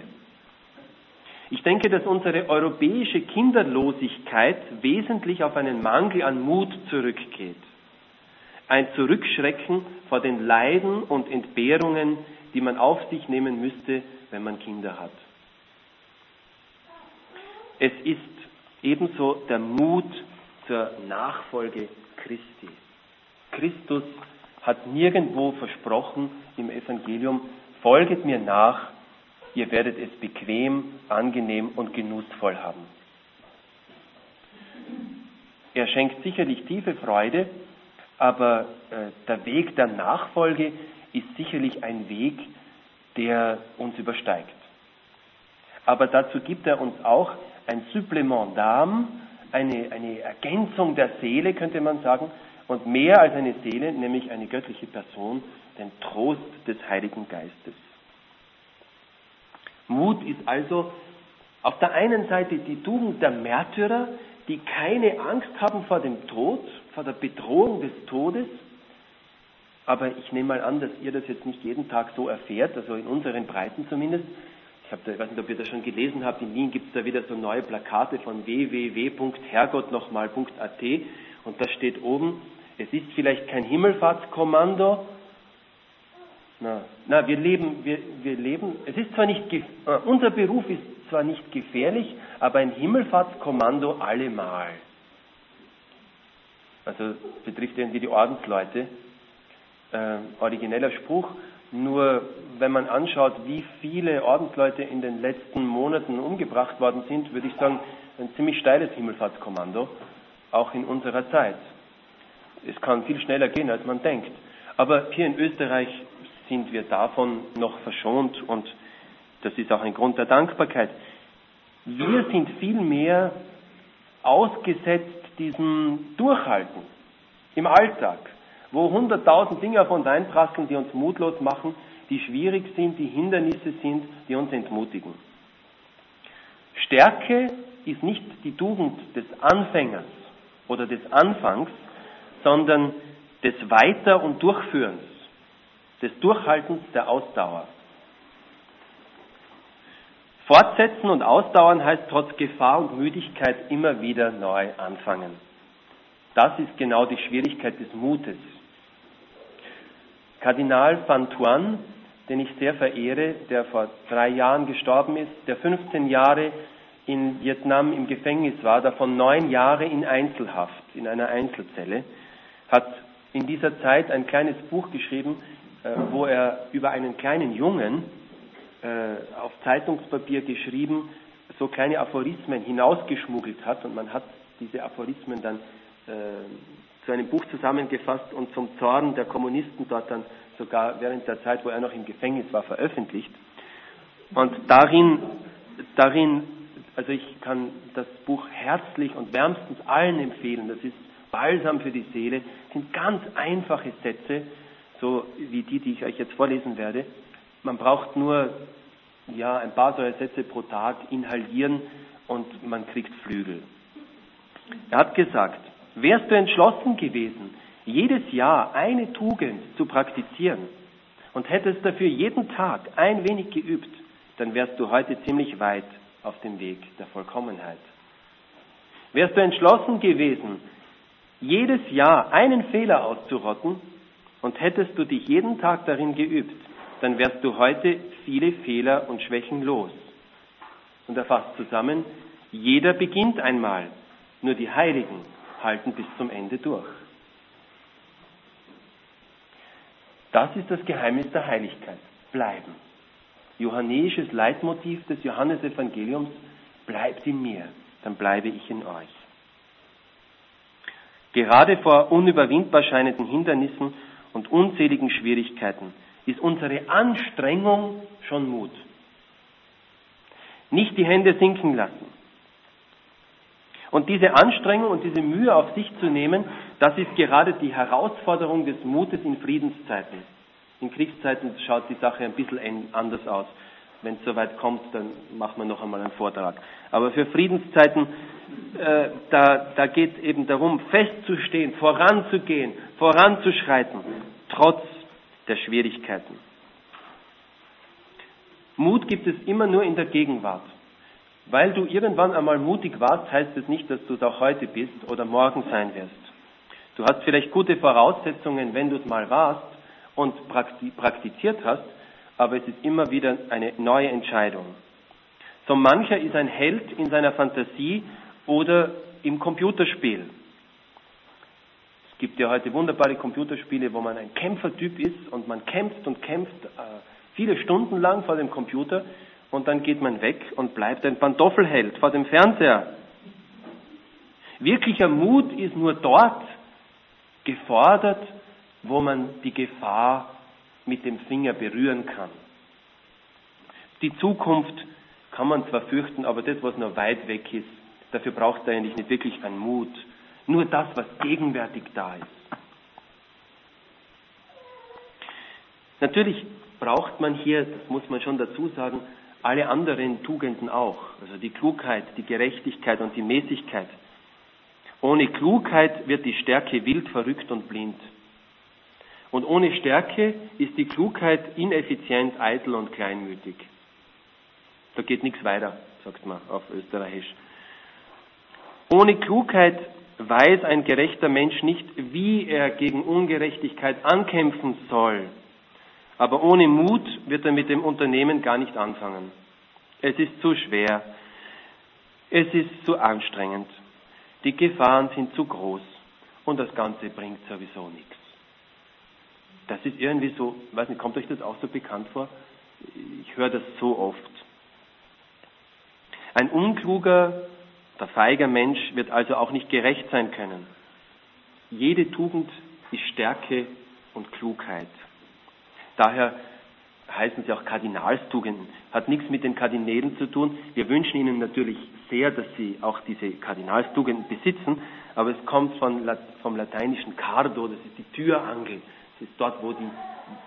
Ich denke, dass unsere europäische Kinderlosigkeit wesentlich auf einen Mangel an Mut zurückgeht ein Zurückschrecken vor den Leiden und Entbehrungen, die man auf sich nehmen müsste, wenn man Kinder hat. Es ist ebenso der Mut zur Nachfolge Christi. Christus hat nirgendwo versprochen im Evangelium, folget mir nach, ihr werdet es bequem, angenehm und genussvoll haben. Er schenkt sicherlich tiefe Freude, aber äh, der Weg der Nachfolge ist sicherlich ein Weg, der uns übersteigt. Aber dazu gibt er uns auch ein Supplement d'âme, eine, eine Ergänzung der Seele, könnte man sagen, und mehr als eine Seele, nämlich eine göttliche Person, den Trost des Heiligen Geistes. Mut ist also auf der einen Seite die Tugend der Märtyrer, die keine Angst haben vor dem Tod, vor der Bedrohung des Todes. Aber ich nehme mal an, dass ihr das jetzt nicht jeden Tag so erfährt, also in unseren Breiten zumindest. Ich, hab da, ich weiß nicht, ob ihr das schon gelesen habt, in Wien gibt es da wieder so neue Plakate von www.herrgottnochmal.at und da steht oben, es ist vielleicht kein Himmelfahrtskommando, na, na wir leben, wir, wir leben, es ist zwar nicht, äh, unser Beruf ist zwar nicht gefährlich, aber ein Himmelfahrtskommando allemal. Also betrifft irgendwie die Ordensleute. Äh, origineller Spruch, nur wenn man anschaut, wie viele Ordensleute in den letzten Monaten umgebracht worden sind, würde ich sagen, ein ziemlich steiles Himmelfahrtskommando, auch in unserer Zeit. Es kann viel schneller gehen, als man denkt. Aber hier in Österreich sind wir davon noch verschont und das ist auch ein Grund der Dankbarkeit. Wir sind vielmehr ausgesetzt diesem Durchhalten im Alltag, wo hunderttausend Dinge auf uns einprasseln, die uns mutlos machen, die schwierig sind, die Hindernisse sind, die uns entmutigen. Stärke ist nicht die Tugend des Anfängers oder des Anfangs, sondern des Weiter- und Durchführens, des Durchhaltens der Ausdauer. Fortsetzen und ausdauern heißt trotz Gefahr und Müdigkeit immer wieder neu anfangen. Das ist genau die Schwierigkeit des Mutes. Kardinal Van Thuan, den ich sehr verehre, der vor drei Jahren gestorben ist, der 15 Jahre in Vietnam im Gefängnis war, davon neun Jahre in Einzelhaft, in einer Einzelzelle, hat in dieser Zeit ein kleines Buch geschrieben, äh, wo er über einen kleinen Jungen, äh, auf Zeitungspapier geschrieben, so kleine Aphorismen hinausgeschmuggelt hat und man hat diese Aphorismen dann äh, zu einem Buch zusammengefasst und zum Zorn der Kommunisten dort dann sogar während der Zeit, wo er noch im Gefängnis war, veröffentlicht. Und darin, darin, also ich kann das Buch herzlich und wärmstens allen empfehlen. Das ist Balsam für die Seele, sind ganz einfache Sätze, so wie die, die ich euch jetzt vorlesen werde. Man braucht nur ja, ein paar solche Sätze pro Tag inhalieren und man kriegt Flügel. Er hat gesagt, wärst du entschlossen gewesen, jedes Jahr eine Tugend zu praktizieren und hättest dafür jeden Tag ein wenig geübt, dann wärst du heute ziemlich weit auf dem Weg der Vollkommenheit. Wärst du entschlossen gewesen, jedes Jahr einen Fehler auszurotten und hättest du dich jeden Tag darin geübt, dann wärst du heute viele Fehler und Schwächen los. Und er fasst zusammen, jeder beginnt einmal, nur die Heiligen halten bis zum Ende durch. Das ist das Geheimnis der Heiligkeit. Bleiben. Johannäisches Leitmotiv des Johannesevangeliums, bleibt in mir, dann bleibe ich in euch. Gerade vor unüberwindbar scheinenden Hindernissen und unzähligen Schwierigkeiten ist unsere Anstrengung schon Mut. Nicht die Hände sinken lassen. Und diese Anstrengung und diese Mühe auf sich zu nehmen, das ist gerade die Herausforderung des Mutes in Friedenszeiten. In Kriegszeiten schaut die Sache ein bisschen anders aus. Wenn es soweit kommt, dann macht man noch einmal einen Vortrag. Aber für Friedenszeiten, äh, da, da geht es eben darum, festzustehen, voranzugehen, voranzuschreiten, trotz der Schwierigkeiten. Mut gibt es immer nur in der Gegenwart. Weil du irgendwann einmal mutig warst, heißt es nicht, dass du es auch heute bist oder morgen sein wirst. Du hast vielleicht gute Voraussetzungen, wenn du es mal warst und praktiziert hast, aber es ist immer wieder eine neue Entscheidung. So mancher ist ein Held in seiner Fantasie oder im Computerspiel. Es gibt ja heute wunderbare Computerspiele, wo man ein Kämpfertyp ist und man kämpft und kämpft äh, viele Stunden lang vor dem Computer und dann geht man weg und bleibt ein Pantoffelheld vor dem Fernseher. Wirklicher Mut ist nur dort gefordert, wo man die Gefahr mit dem Finger berühren kann. Die Zukunft kann man zwar fürchten, aber das, was noch weit weg ist, dafür braucht er eigentlich nicht wirklich einen Mut. Nur das, was gegenwärtig da ist. Natürlich braucht man hier, das muss man schon dazu sagen, alle anderen Tugenden auch. Also die Klugheit, die Gerechtigkeit und die Mäßigkeit. Ohne Klugheit wird die Stärke wild, verrückt und blind. Und ohne Stärke ist die Klugheit ineffizient, eitel und kleinmütig. Da geht nichts weiter, sagt man auf Österreichisch. Ohne Klugheit weiß ein gerechter Mensch nicht, wie er gegen Ungerechtigkeit ankämpfen soll. Aber ohne Mut wird er mit dem Unternehmen gar nicht anfangen. Es ist zu schwer. Es ist zu anstrengend. Die Gefahren sind zu groß. Und das Ganze bringt sowieso nichts. Das ist irgendwie so, weiß nicht, kommt euch das auch so bekannt vor? Ich höre das so oft. Ein unkluger, der feiger Mensch wird also auch nicht gerecht sein können. Jede Tugend ist Stärke und Klugheit. Daher heißen sie auch Kardinalstugenden. Hat nichts mit den Kardinälen zu tun. Wir wünschen ihnen natürlich sehr, dass sie auch diese Kardinalstugenden besitzen, aber es kommt von, vom lateinischen Cardo, das ist die Türangel. Das ist dort, wo, die,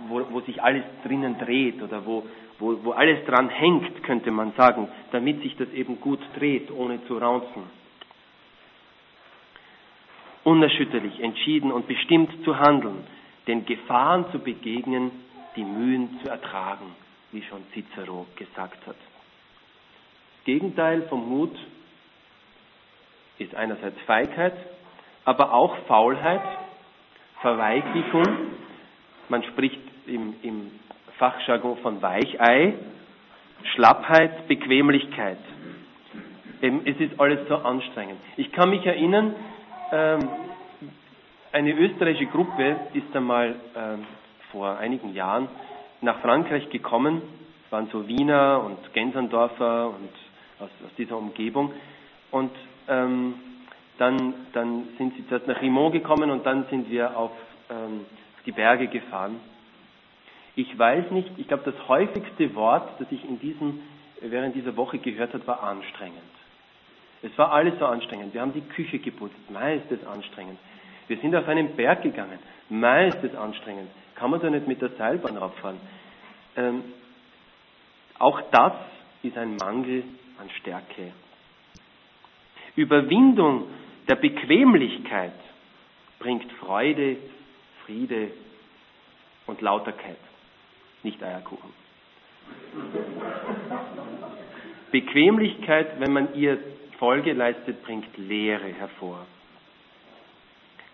wo, wo sich alles drinnen dreht oder wo, wo, wo alles dran hängt, könnte man sagen, damit sich das eben gut dreht, ohne zu raunzen. Unerschütterlich, entschieden und bestimmt zu handeln, den Gefahren zu begegnen, die Mühen zu ertragen, wie schon Cicero gesagt hat. Gegenteil vom Mut ist einerseits Feigheit, aber auch Faulheit, Verweichlichung. Man spricht im, im Fachjargon von Weichei, Schlappheit, Bequemlichkeit. Eben, es ist alles so anstrengend. Ich kann mich erinnern, ähm, eine österreichische Gruppe ist einmal ähm, vor einigen Jahren nach Frankreich gekommen, es waren so Wiener und Gensendorfer und aus, aus dieser Umgebung. Und ähm, dann, dann sind sie zuerst nach Rimont gekommen und dann sind wir auf ähm, die Berge gefahren. Ich weiß nicht, ich glaube, das häufigste Wort, das ich in diesem, während dieser Woche gehört habe, war anstrengend. Es war alles so anstrengend. Wir haben die Küche geputzt, meist ist anstrengend. Wir sind auf einen Berg gegangen, meist ist anstrengend. Kann man da nicht mit der Seilbahn rauffahren? Ähm, auch das ist ein Mangel an Stärke. Überwindung der Bequemlichkeit bringt Freude, Friede und Lauterkeit, nicht Eierkuchen. Bequemlichkeit, wenn man ihr Folge leistet, bringt Leere hervor.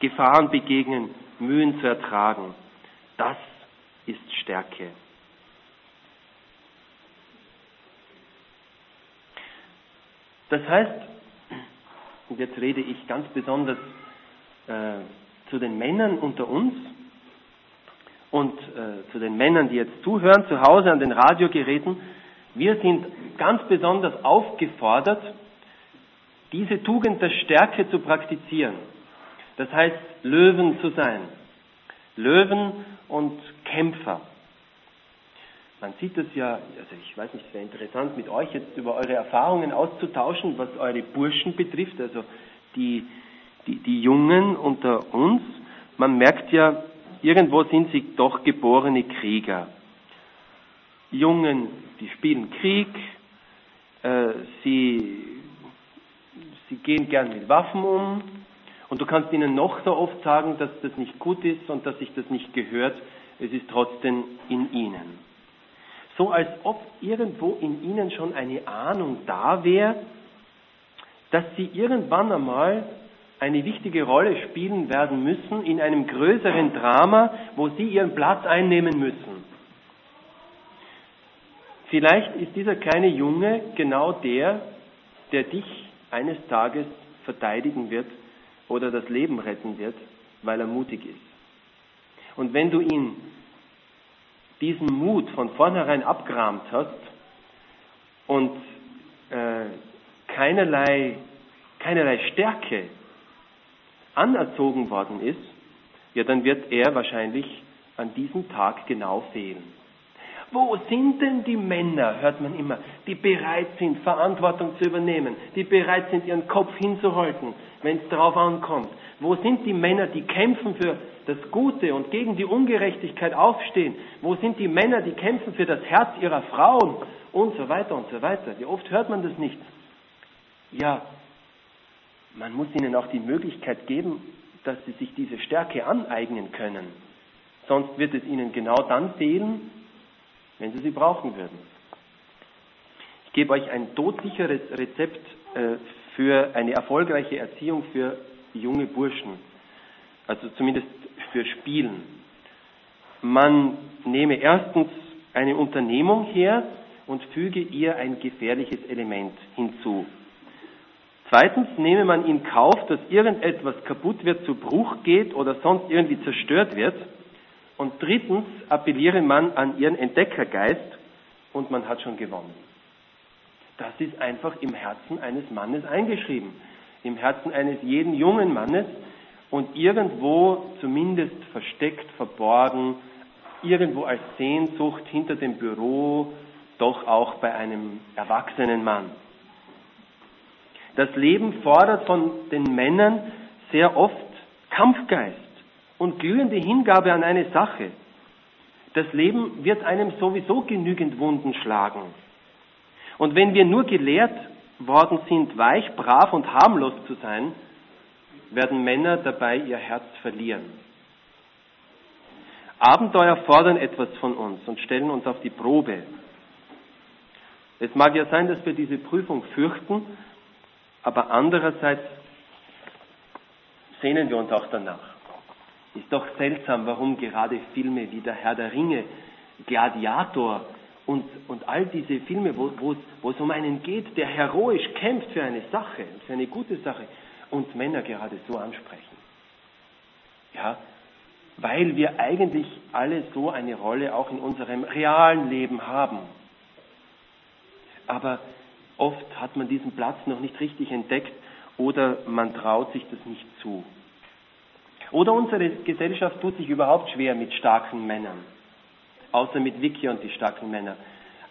Gefahren begegnen, Mühen zu ertragen, das ist Stärke. Das heißt, und jetzt rede ich ganz besonders äh, zu den Männern unter uns und äh, zu den Männern, die jetzt zuhören, zu Hause an den Radiogeräten, wir sind ganz besonders aufgefordert, diese Tugend der Stärke zu praktizieren. Das heißt, Löwen zu sein. Löwen und Kämpfer. Man sieht das ja, also ich weiß nicht, es wäre interessant, mit euch jetzt über eure Erfahrungen auszutauschen, was eure Burschen betrifft, also die, die, die Jungen unter uns. Man merkt ja, irgendwo sind sie doch geborene Krieger. Jungen, die spielen Krieg, äh, sie, sie gehen gern mit Waffen um und du kannst ihnen noch so oft sagen, dass das nicht gut ist und dass sich das nicht gehört, es ist trotzdem in ihnen. So als ob irgendwo in ihnen schon eine Ahnung da wäre, dass sie irgendwann einmal eine wichtige Rolle spielen werden müssen in einem größeren Drama, wo sie ihren Platz einnehmen müssen. Vielleicht ist dieser kleine Junge genau der, der dich eines Tages verteidigen wird oder das Leben retten wird weil er mutig ist. Und wenn du ihn diesen Mut von vornherein abgerammt hast und äh, keinerlei, keinerlei Stärke anerzogen worden ist, ja, dann wird er wahrscheinlich an diesem Tag genau fehlen. Wo sind denn die Männer, hört man immer, die bereit sind, Verantwortung zu übernehmen, die bereit sind, ihren Kopf hinzuhalten, wenn es darauf ankommt? Wo sind die Männer, die kämpfen für das Gute und gegen die Ungerechtigkeit aufstehen? Wo sind die Männer, die kämpfen für das Herz ihrer Frauen und so weiter und so weiter? Wie oft hört man das nicht? Ja, man muss ihnen auch die Möglichkeit geben, dass sie sich diese Stärke aneignen können. Sonst wird es ihnen genau dann fehlen, wenn Sie sie brauchen würden. Ich gebe euch ein todsicheres Rezept äh, für eine erfolgreiche Erziehung für junge Burschen, also zumindest für Spielen. Man nehme erstens eine Unternehmung her und füge ihr ein gefährliches Element hinzu. Zweitens nehme man in Kauf, dass irgendetwas kaputt wird, zu Bruch geht oder sonst irgendwie zerstört wird. Und drittens appelliere man an ihren Entdeckergeist und man hat schon gewonnen. Das ist einfach im Herzen eines Mannes eingeschrieben, im Herzen eines jeden jungen Mannes und irgendwo zumindest versteckt, verborgen, irgendwo als Sehnsucht hinter dem Büro, doch auch bei einem erwachsenen Mann. Das Leben fordert von den Männern sehr oft Kampfgeist und glühende Hingabe an eine Sache. Das Leben wird einem sowieso genügend Wunden schlagen. Und wenn wir nur gelehrt worden sind, weich, brav und harmlos zu sein, werden Männer dabei ihr Herz verlieren. Abenteuer fordern etwas von uns und stellen uns auf die Probe. Es mag ja sein, dass wir diese Prüfung fürchten, aber andererseits sehnen wir uns auch danach. Ist doch seltsam, warum gerade Filme wie Der Herr der Ringe, Gladiator und, und all diese Filme, wo, es um einen geht, der heroisch kämpft für eine Sache, für eine gute Sache, uns Männer gerade so ansprechen. Ja, weil wir eigentlich alle so eine Rolle auch in unserem realen Leben haben. Aber oft hat man diesen Platz noch nicht richtig entdeckt oder man traut sich das nicht zu. Oder unsere Gesellschaft tut sich überhaupt schwer mit starken Männern. Außer mit Vicky und die starken Männer.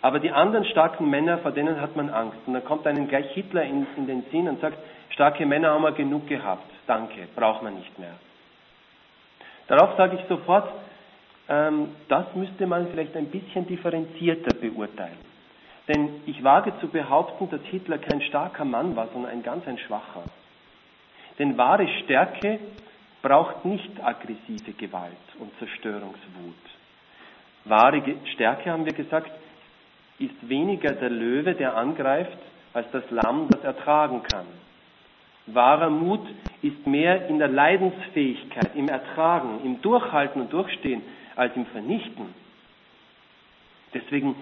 Aber die anderen starken Männer, vor denen hat man Angst. Und dann kommt einem gleich Hitler in, in den Sinn und sagt, starke Männer haben wir genug gehabt. Danke, braucht man nicht mehr. Darauf sage ich sofort, ähm, das müsste man vielleicht ein bisschen differenzierter beurteilen. Denn ich wage zu behaupten, dass Hitler kein starker Mann war, sondern ein ganz ein schwacher. Denn wahre Stärke braucht nicht aggressive Gewalt und Zerstörungswut. Wahre Stärke, haben wir gesagt, ist weniger der Löwe, der angreift, als das Lamm, das ertragen kann. Wahrer Mut ist mehr in der Leidensfähigkeit, im Ertragen, im Durchhalten und Durchstehen, als im Vernichten. Deswegen,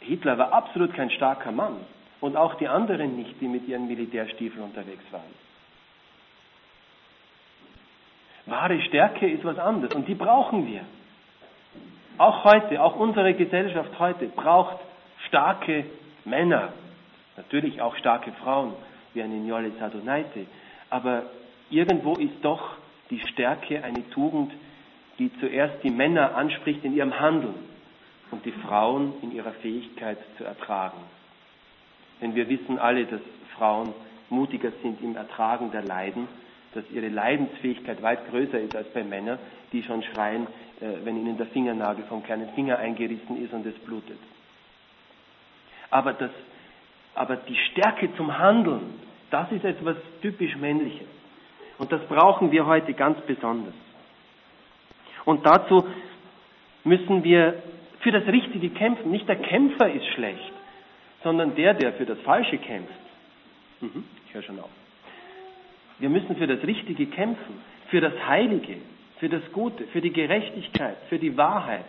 Hitler war absolut kein starker Mann und auch die anderen nicht, die mit ihren Militärstiefeln unterwegs waren. Wahre Stärke ist was anderes und die brauchen wir. Auch heute, auch unsere Gesellschaft heute braucht starke Männer, natürlich auch starke Frauen, wie eine Njole Sadonaite, aber irgendwo ist doch die Stärke eine Tugend, die zuerst die Männer anspricht in ihrem Handeln und die Frauen in ihrer Fähigkeit zu ertragen. Denn wir wissen alle, dass Frauen mutiger sind im Ertragen der Leiden dass ihre Leidensfähigkeit weit größer ist als bei Männern, die schon schreien, äh, wenn ihnen der Fingernagel vom kleinen Finger eingerissen ist und es blutet. Aber, das, aber die Stärke zum Handeln, das ist etwas typisch Männliches. Und das brauchen wir heute ganz besonders. Und dazu müssen wir für das Richtige kämpfen. Nicht der Kämpfer ist schlecht, sondern der, der für das Falsche kämpft. Mhm, ich höre schon auf. Wir müssen für das Richtige kämpfen, für das Heilige, für das Gute, für die Gerechtigkeit, für die Wahrheit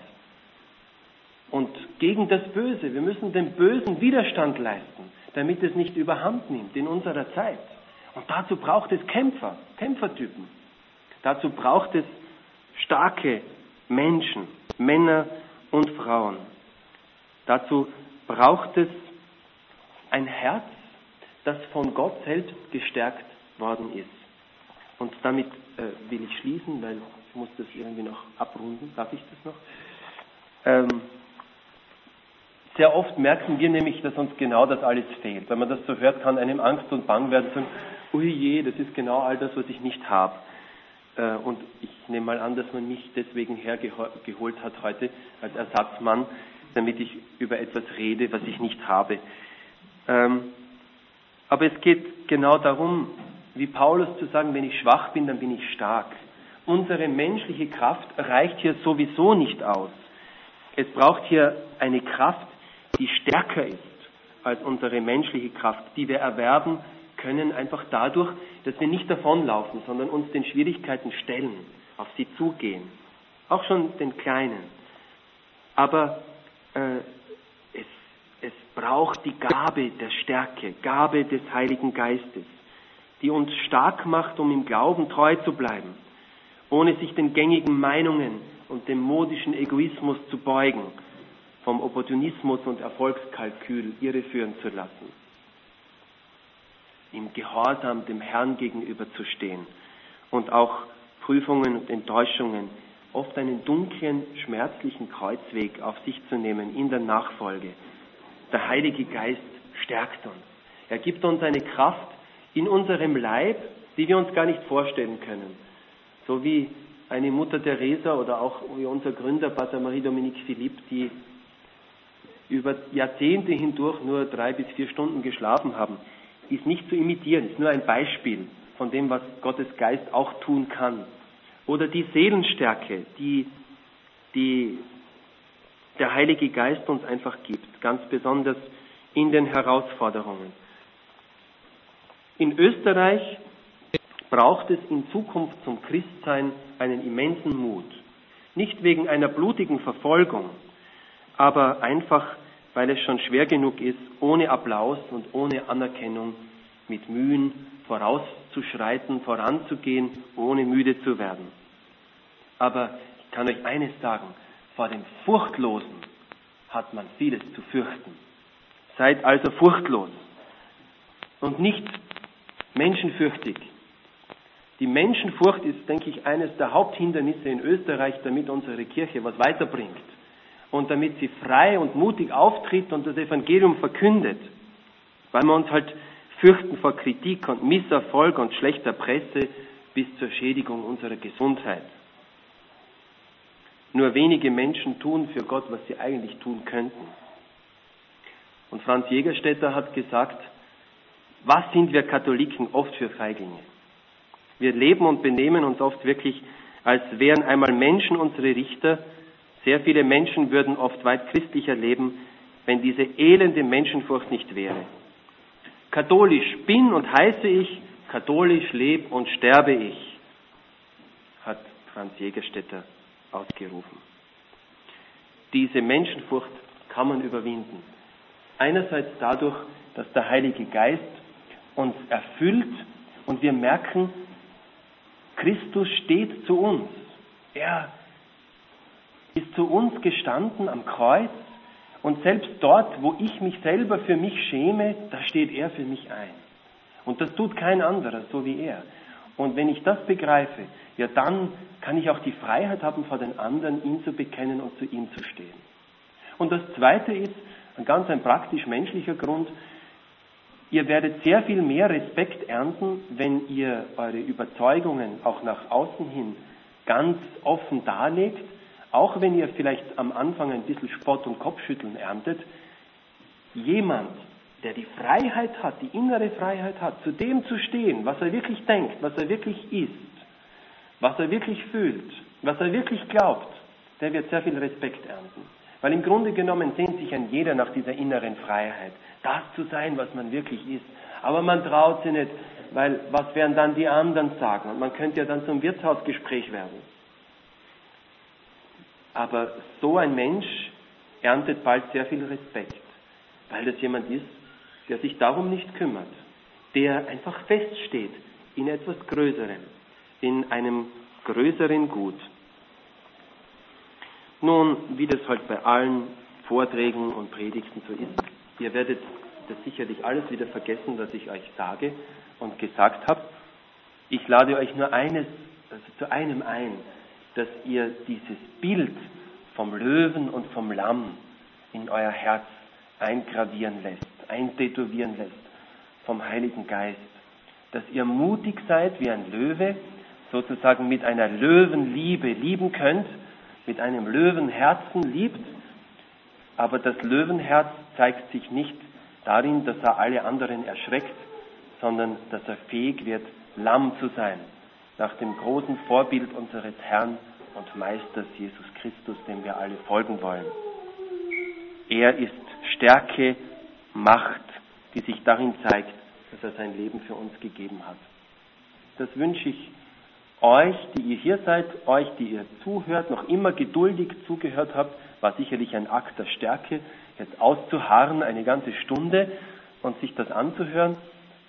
und gegen das Böse. Wir müssen dem Bösen Widerstand leisten, damit es nicht überhand nimmt in unserer Zeit. Und dazu braucht es Kämpfer, Kämpfertypen. Dazu braucht es starke Menschen, Männer und Frauen. Dazu braucht es ein Herz, das von Gott selbst gestärkt worden ist. Und damit äh, will ich schließen, weil ich muss das irgendwie noch abrunden. Darf ich das noch? Ähm, sehr oft merken wir nämlich, dass uns genau das alles fehlt. Wenn man das so hört, kann einem Angst und Bang werden, sagen, ui je, das ist genau all das, was ich nicht habe. Äh, und ich nehme mal an, dass man mich deswegen hergeholt hat heute als Ersatzmann, damit ich über etwas rede, was ich nicht habe. Ähm, aber es geht genau darum, wie Paulus zu sagen, wenn ich schwach bin, dann bin ich stark. Unsere menschliche Kraft reicht hier sowieso nicht aus. Es braucht hier eine Kraft, die stärker ist als unsere menschliche Kraft, die wir erwerben können einfach dadurch, dass wir nicht davonlaufen, sondern uns den Schwierigkeiten stellen, auf sie zugehen. Auch schon den Kleinen. Aber äh, es, es braucht die Gabe der Stärke, Gabe des Heiligen Geistes, die uns stark macht, um im Glauben treu zu bleiben, ohne sich den gängigen Meinungen und dem modischen Egoismus zu beugen, vom Opportunismus und Erfolgskalkül irreführen zu lassen im Gehorsam dem Herrn gegenüber zu stehen und auch Prüfungen und Enttäuschungen, oft einen dunklen, schmerzlichen Kreuzweg auf sich zu nehmen in der Nachfolge. Der Heilige Geist stärkt uns. Er gibt uns eine Kraft in unserem Leib, die wir uns gar nicht vorstellen können. So wie eine Mutter Teresa oder auch wie unser Gründer Pater Marie-Dominique Philippe, die über Jahrzehnte hindurch nur drei bis vier Stunden geschlafen haben ist nicht zu imitieren, ist nur ein Beispiel von dem, was Gottes Geist auch tun kann. Oder die Seelenstärke, die, die der Heilige Geist uns einfach gibt, ganz besonders in den Herausforderungen. In Österreich braucht es in Zukunft zum Christsein einen immensen Mut. Nicht wegen einer blutigen Verfolgung, aber einfach weil es schon schwer genug ist, ohne Applaus und ohne Anerkennung mit Mühen vorauszuschreiten, voranzugehen, ohne müde zu werden. Aber ich kann euch eines sagen, vor dem Furchtlosen hat man vieles zu fürchten. Seid also furchtlos und nicht menschenfürchtig. Die Menschenfurcht ist, denke ich, eines der Haupthindernisse in Österreich, damit unsere Kirche was weiterbringt und damit sie frei und mutig auftritt und das Evangelium verkündet, weil wir uns halt fürchten vor Kritik und Misserfolg und schlechter Presse bis zur Schädigung unserer Gesundheit. Nur wenige Menschen tun für Gott, was sie eigentlich tun könnten. Und Franz Jägerstätter hat gesagt, was sind wir Katholiken oft für Feiglinge? Wir leben und benehmen uns oft wirklich, als wären einmal Menschen unsere Richter, sehr viele Menschen würden oft weit christlicher leben, wenn diese elende Menschenfurcht nicht wäre. Katholisch bin und heiße ich, katholisch lebe und sterbe ich, hat Franz Jägerstätter ausgerufen. Diese Menschenfurcht kann man überwinden. Einerseits dadurch, dass der Heilige Geist uns erfüllt und wir merken, Christus steht zu uns. Er ist zu uns gestanden am Kreuz und selbst dort, wo ich mich selber für mich schäme, da steht er für mich ein. Und das tut kein anderer, so wie er. Und wenn ich das begreife, ja dann kann ich auch die Freiheit haben, vor den anderen ihn zu bekennen und zu ihm zu stehen. Und das Zweite ist, ein ganz ein praktisch menschlicher Grund, ihr werdet sehr viel mehr Respekt ernten, wenn ihr eure Überzeugungen auch nach außen hin ganz offen darlegt, auch wenn ihr vielleicht am Anfang ein bisschen Spott und Kopfschütteln erntet, jemand, der die Freiheit hat, die innere Freiheit hat, zu dem zu stehen, was er wirklich denkt, was er wirklich ist, was er wirklich fühlt, was er wirklich glaubt, der wird sehr viel Respekt ernten. Weil im Grunde genommen sehnt sich ein jeder nach dieser inneren Freiheit, das zu sein, was man wirklich ist. Aber man traut sich nicht, weil was werden dann die anderen sagen? Und man könnte ja dann zum Wirtshausgespräch werden. Aber so ein Mensch erntet bald sehr viel Respekt, weil das jemand ist, der sich darum nicht kümmert, der einfach feststeht in etwas Größerem, in einem größeren Gut. Nun, wie das halt bei allen Vorträgen und Predigten so ist, ihr werdet das sicherlich alles wieder vergessen, was ich euch sage und gesagt habe. Ich lade euch nur eines, also zu einem ein, dass ihr dieses Bild vom Löwen und vom Lamm in euer Herz eingravieren lässt, eintätowieren lässt vom Heiligen Geist. Dass ihr mutig seid wie ein Löwe, sozusagen mit einer Löwenliebe lieben könnt, mit einem Löwenherzen liebt, aber das Löwenherz zeigt sich nicht darin, dass er alle anderen erschreckt, sondern dass er fähig wird, Lamm zu sein, nach dem großen Vorbild unseres Herrn und Meisters Jesus Christus, dem wir alle folgen wollen. Er ist Stärke, Macht, die sich darin zeigt, dass er sein Leben für uns gegeben hat. Das wünsche ich euch, die ihr hier seid, euch, die ihr zuhört, noch immer geduldig zugehört habt, war sicherlich ein Akt der Stärke, jetzt auszuharren eine ganze Stunde und sich das anzuhören,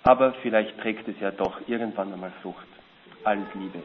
aber vielleicht trägt es ja doch irgendwann einmal Frucht. Alles Liebe.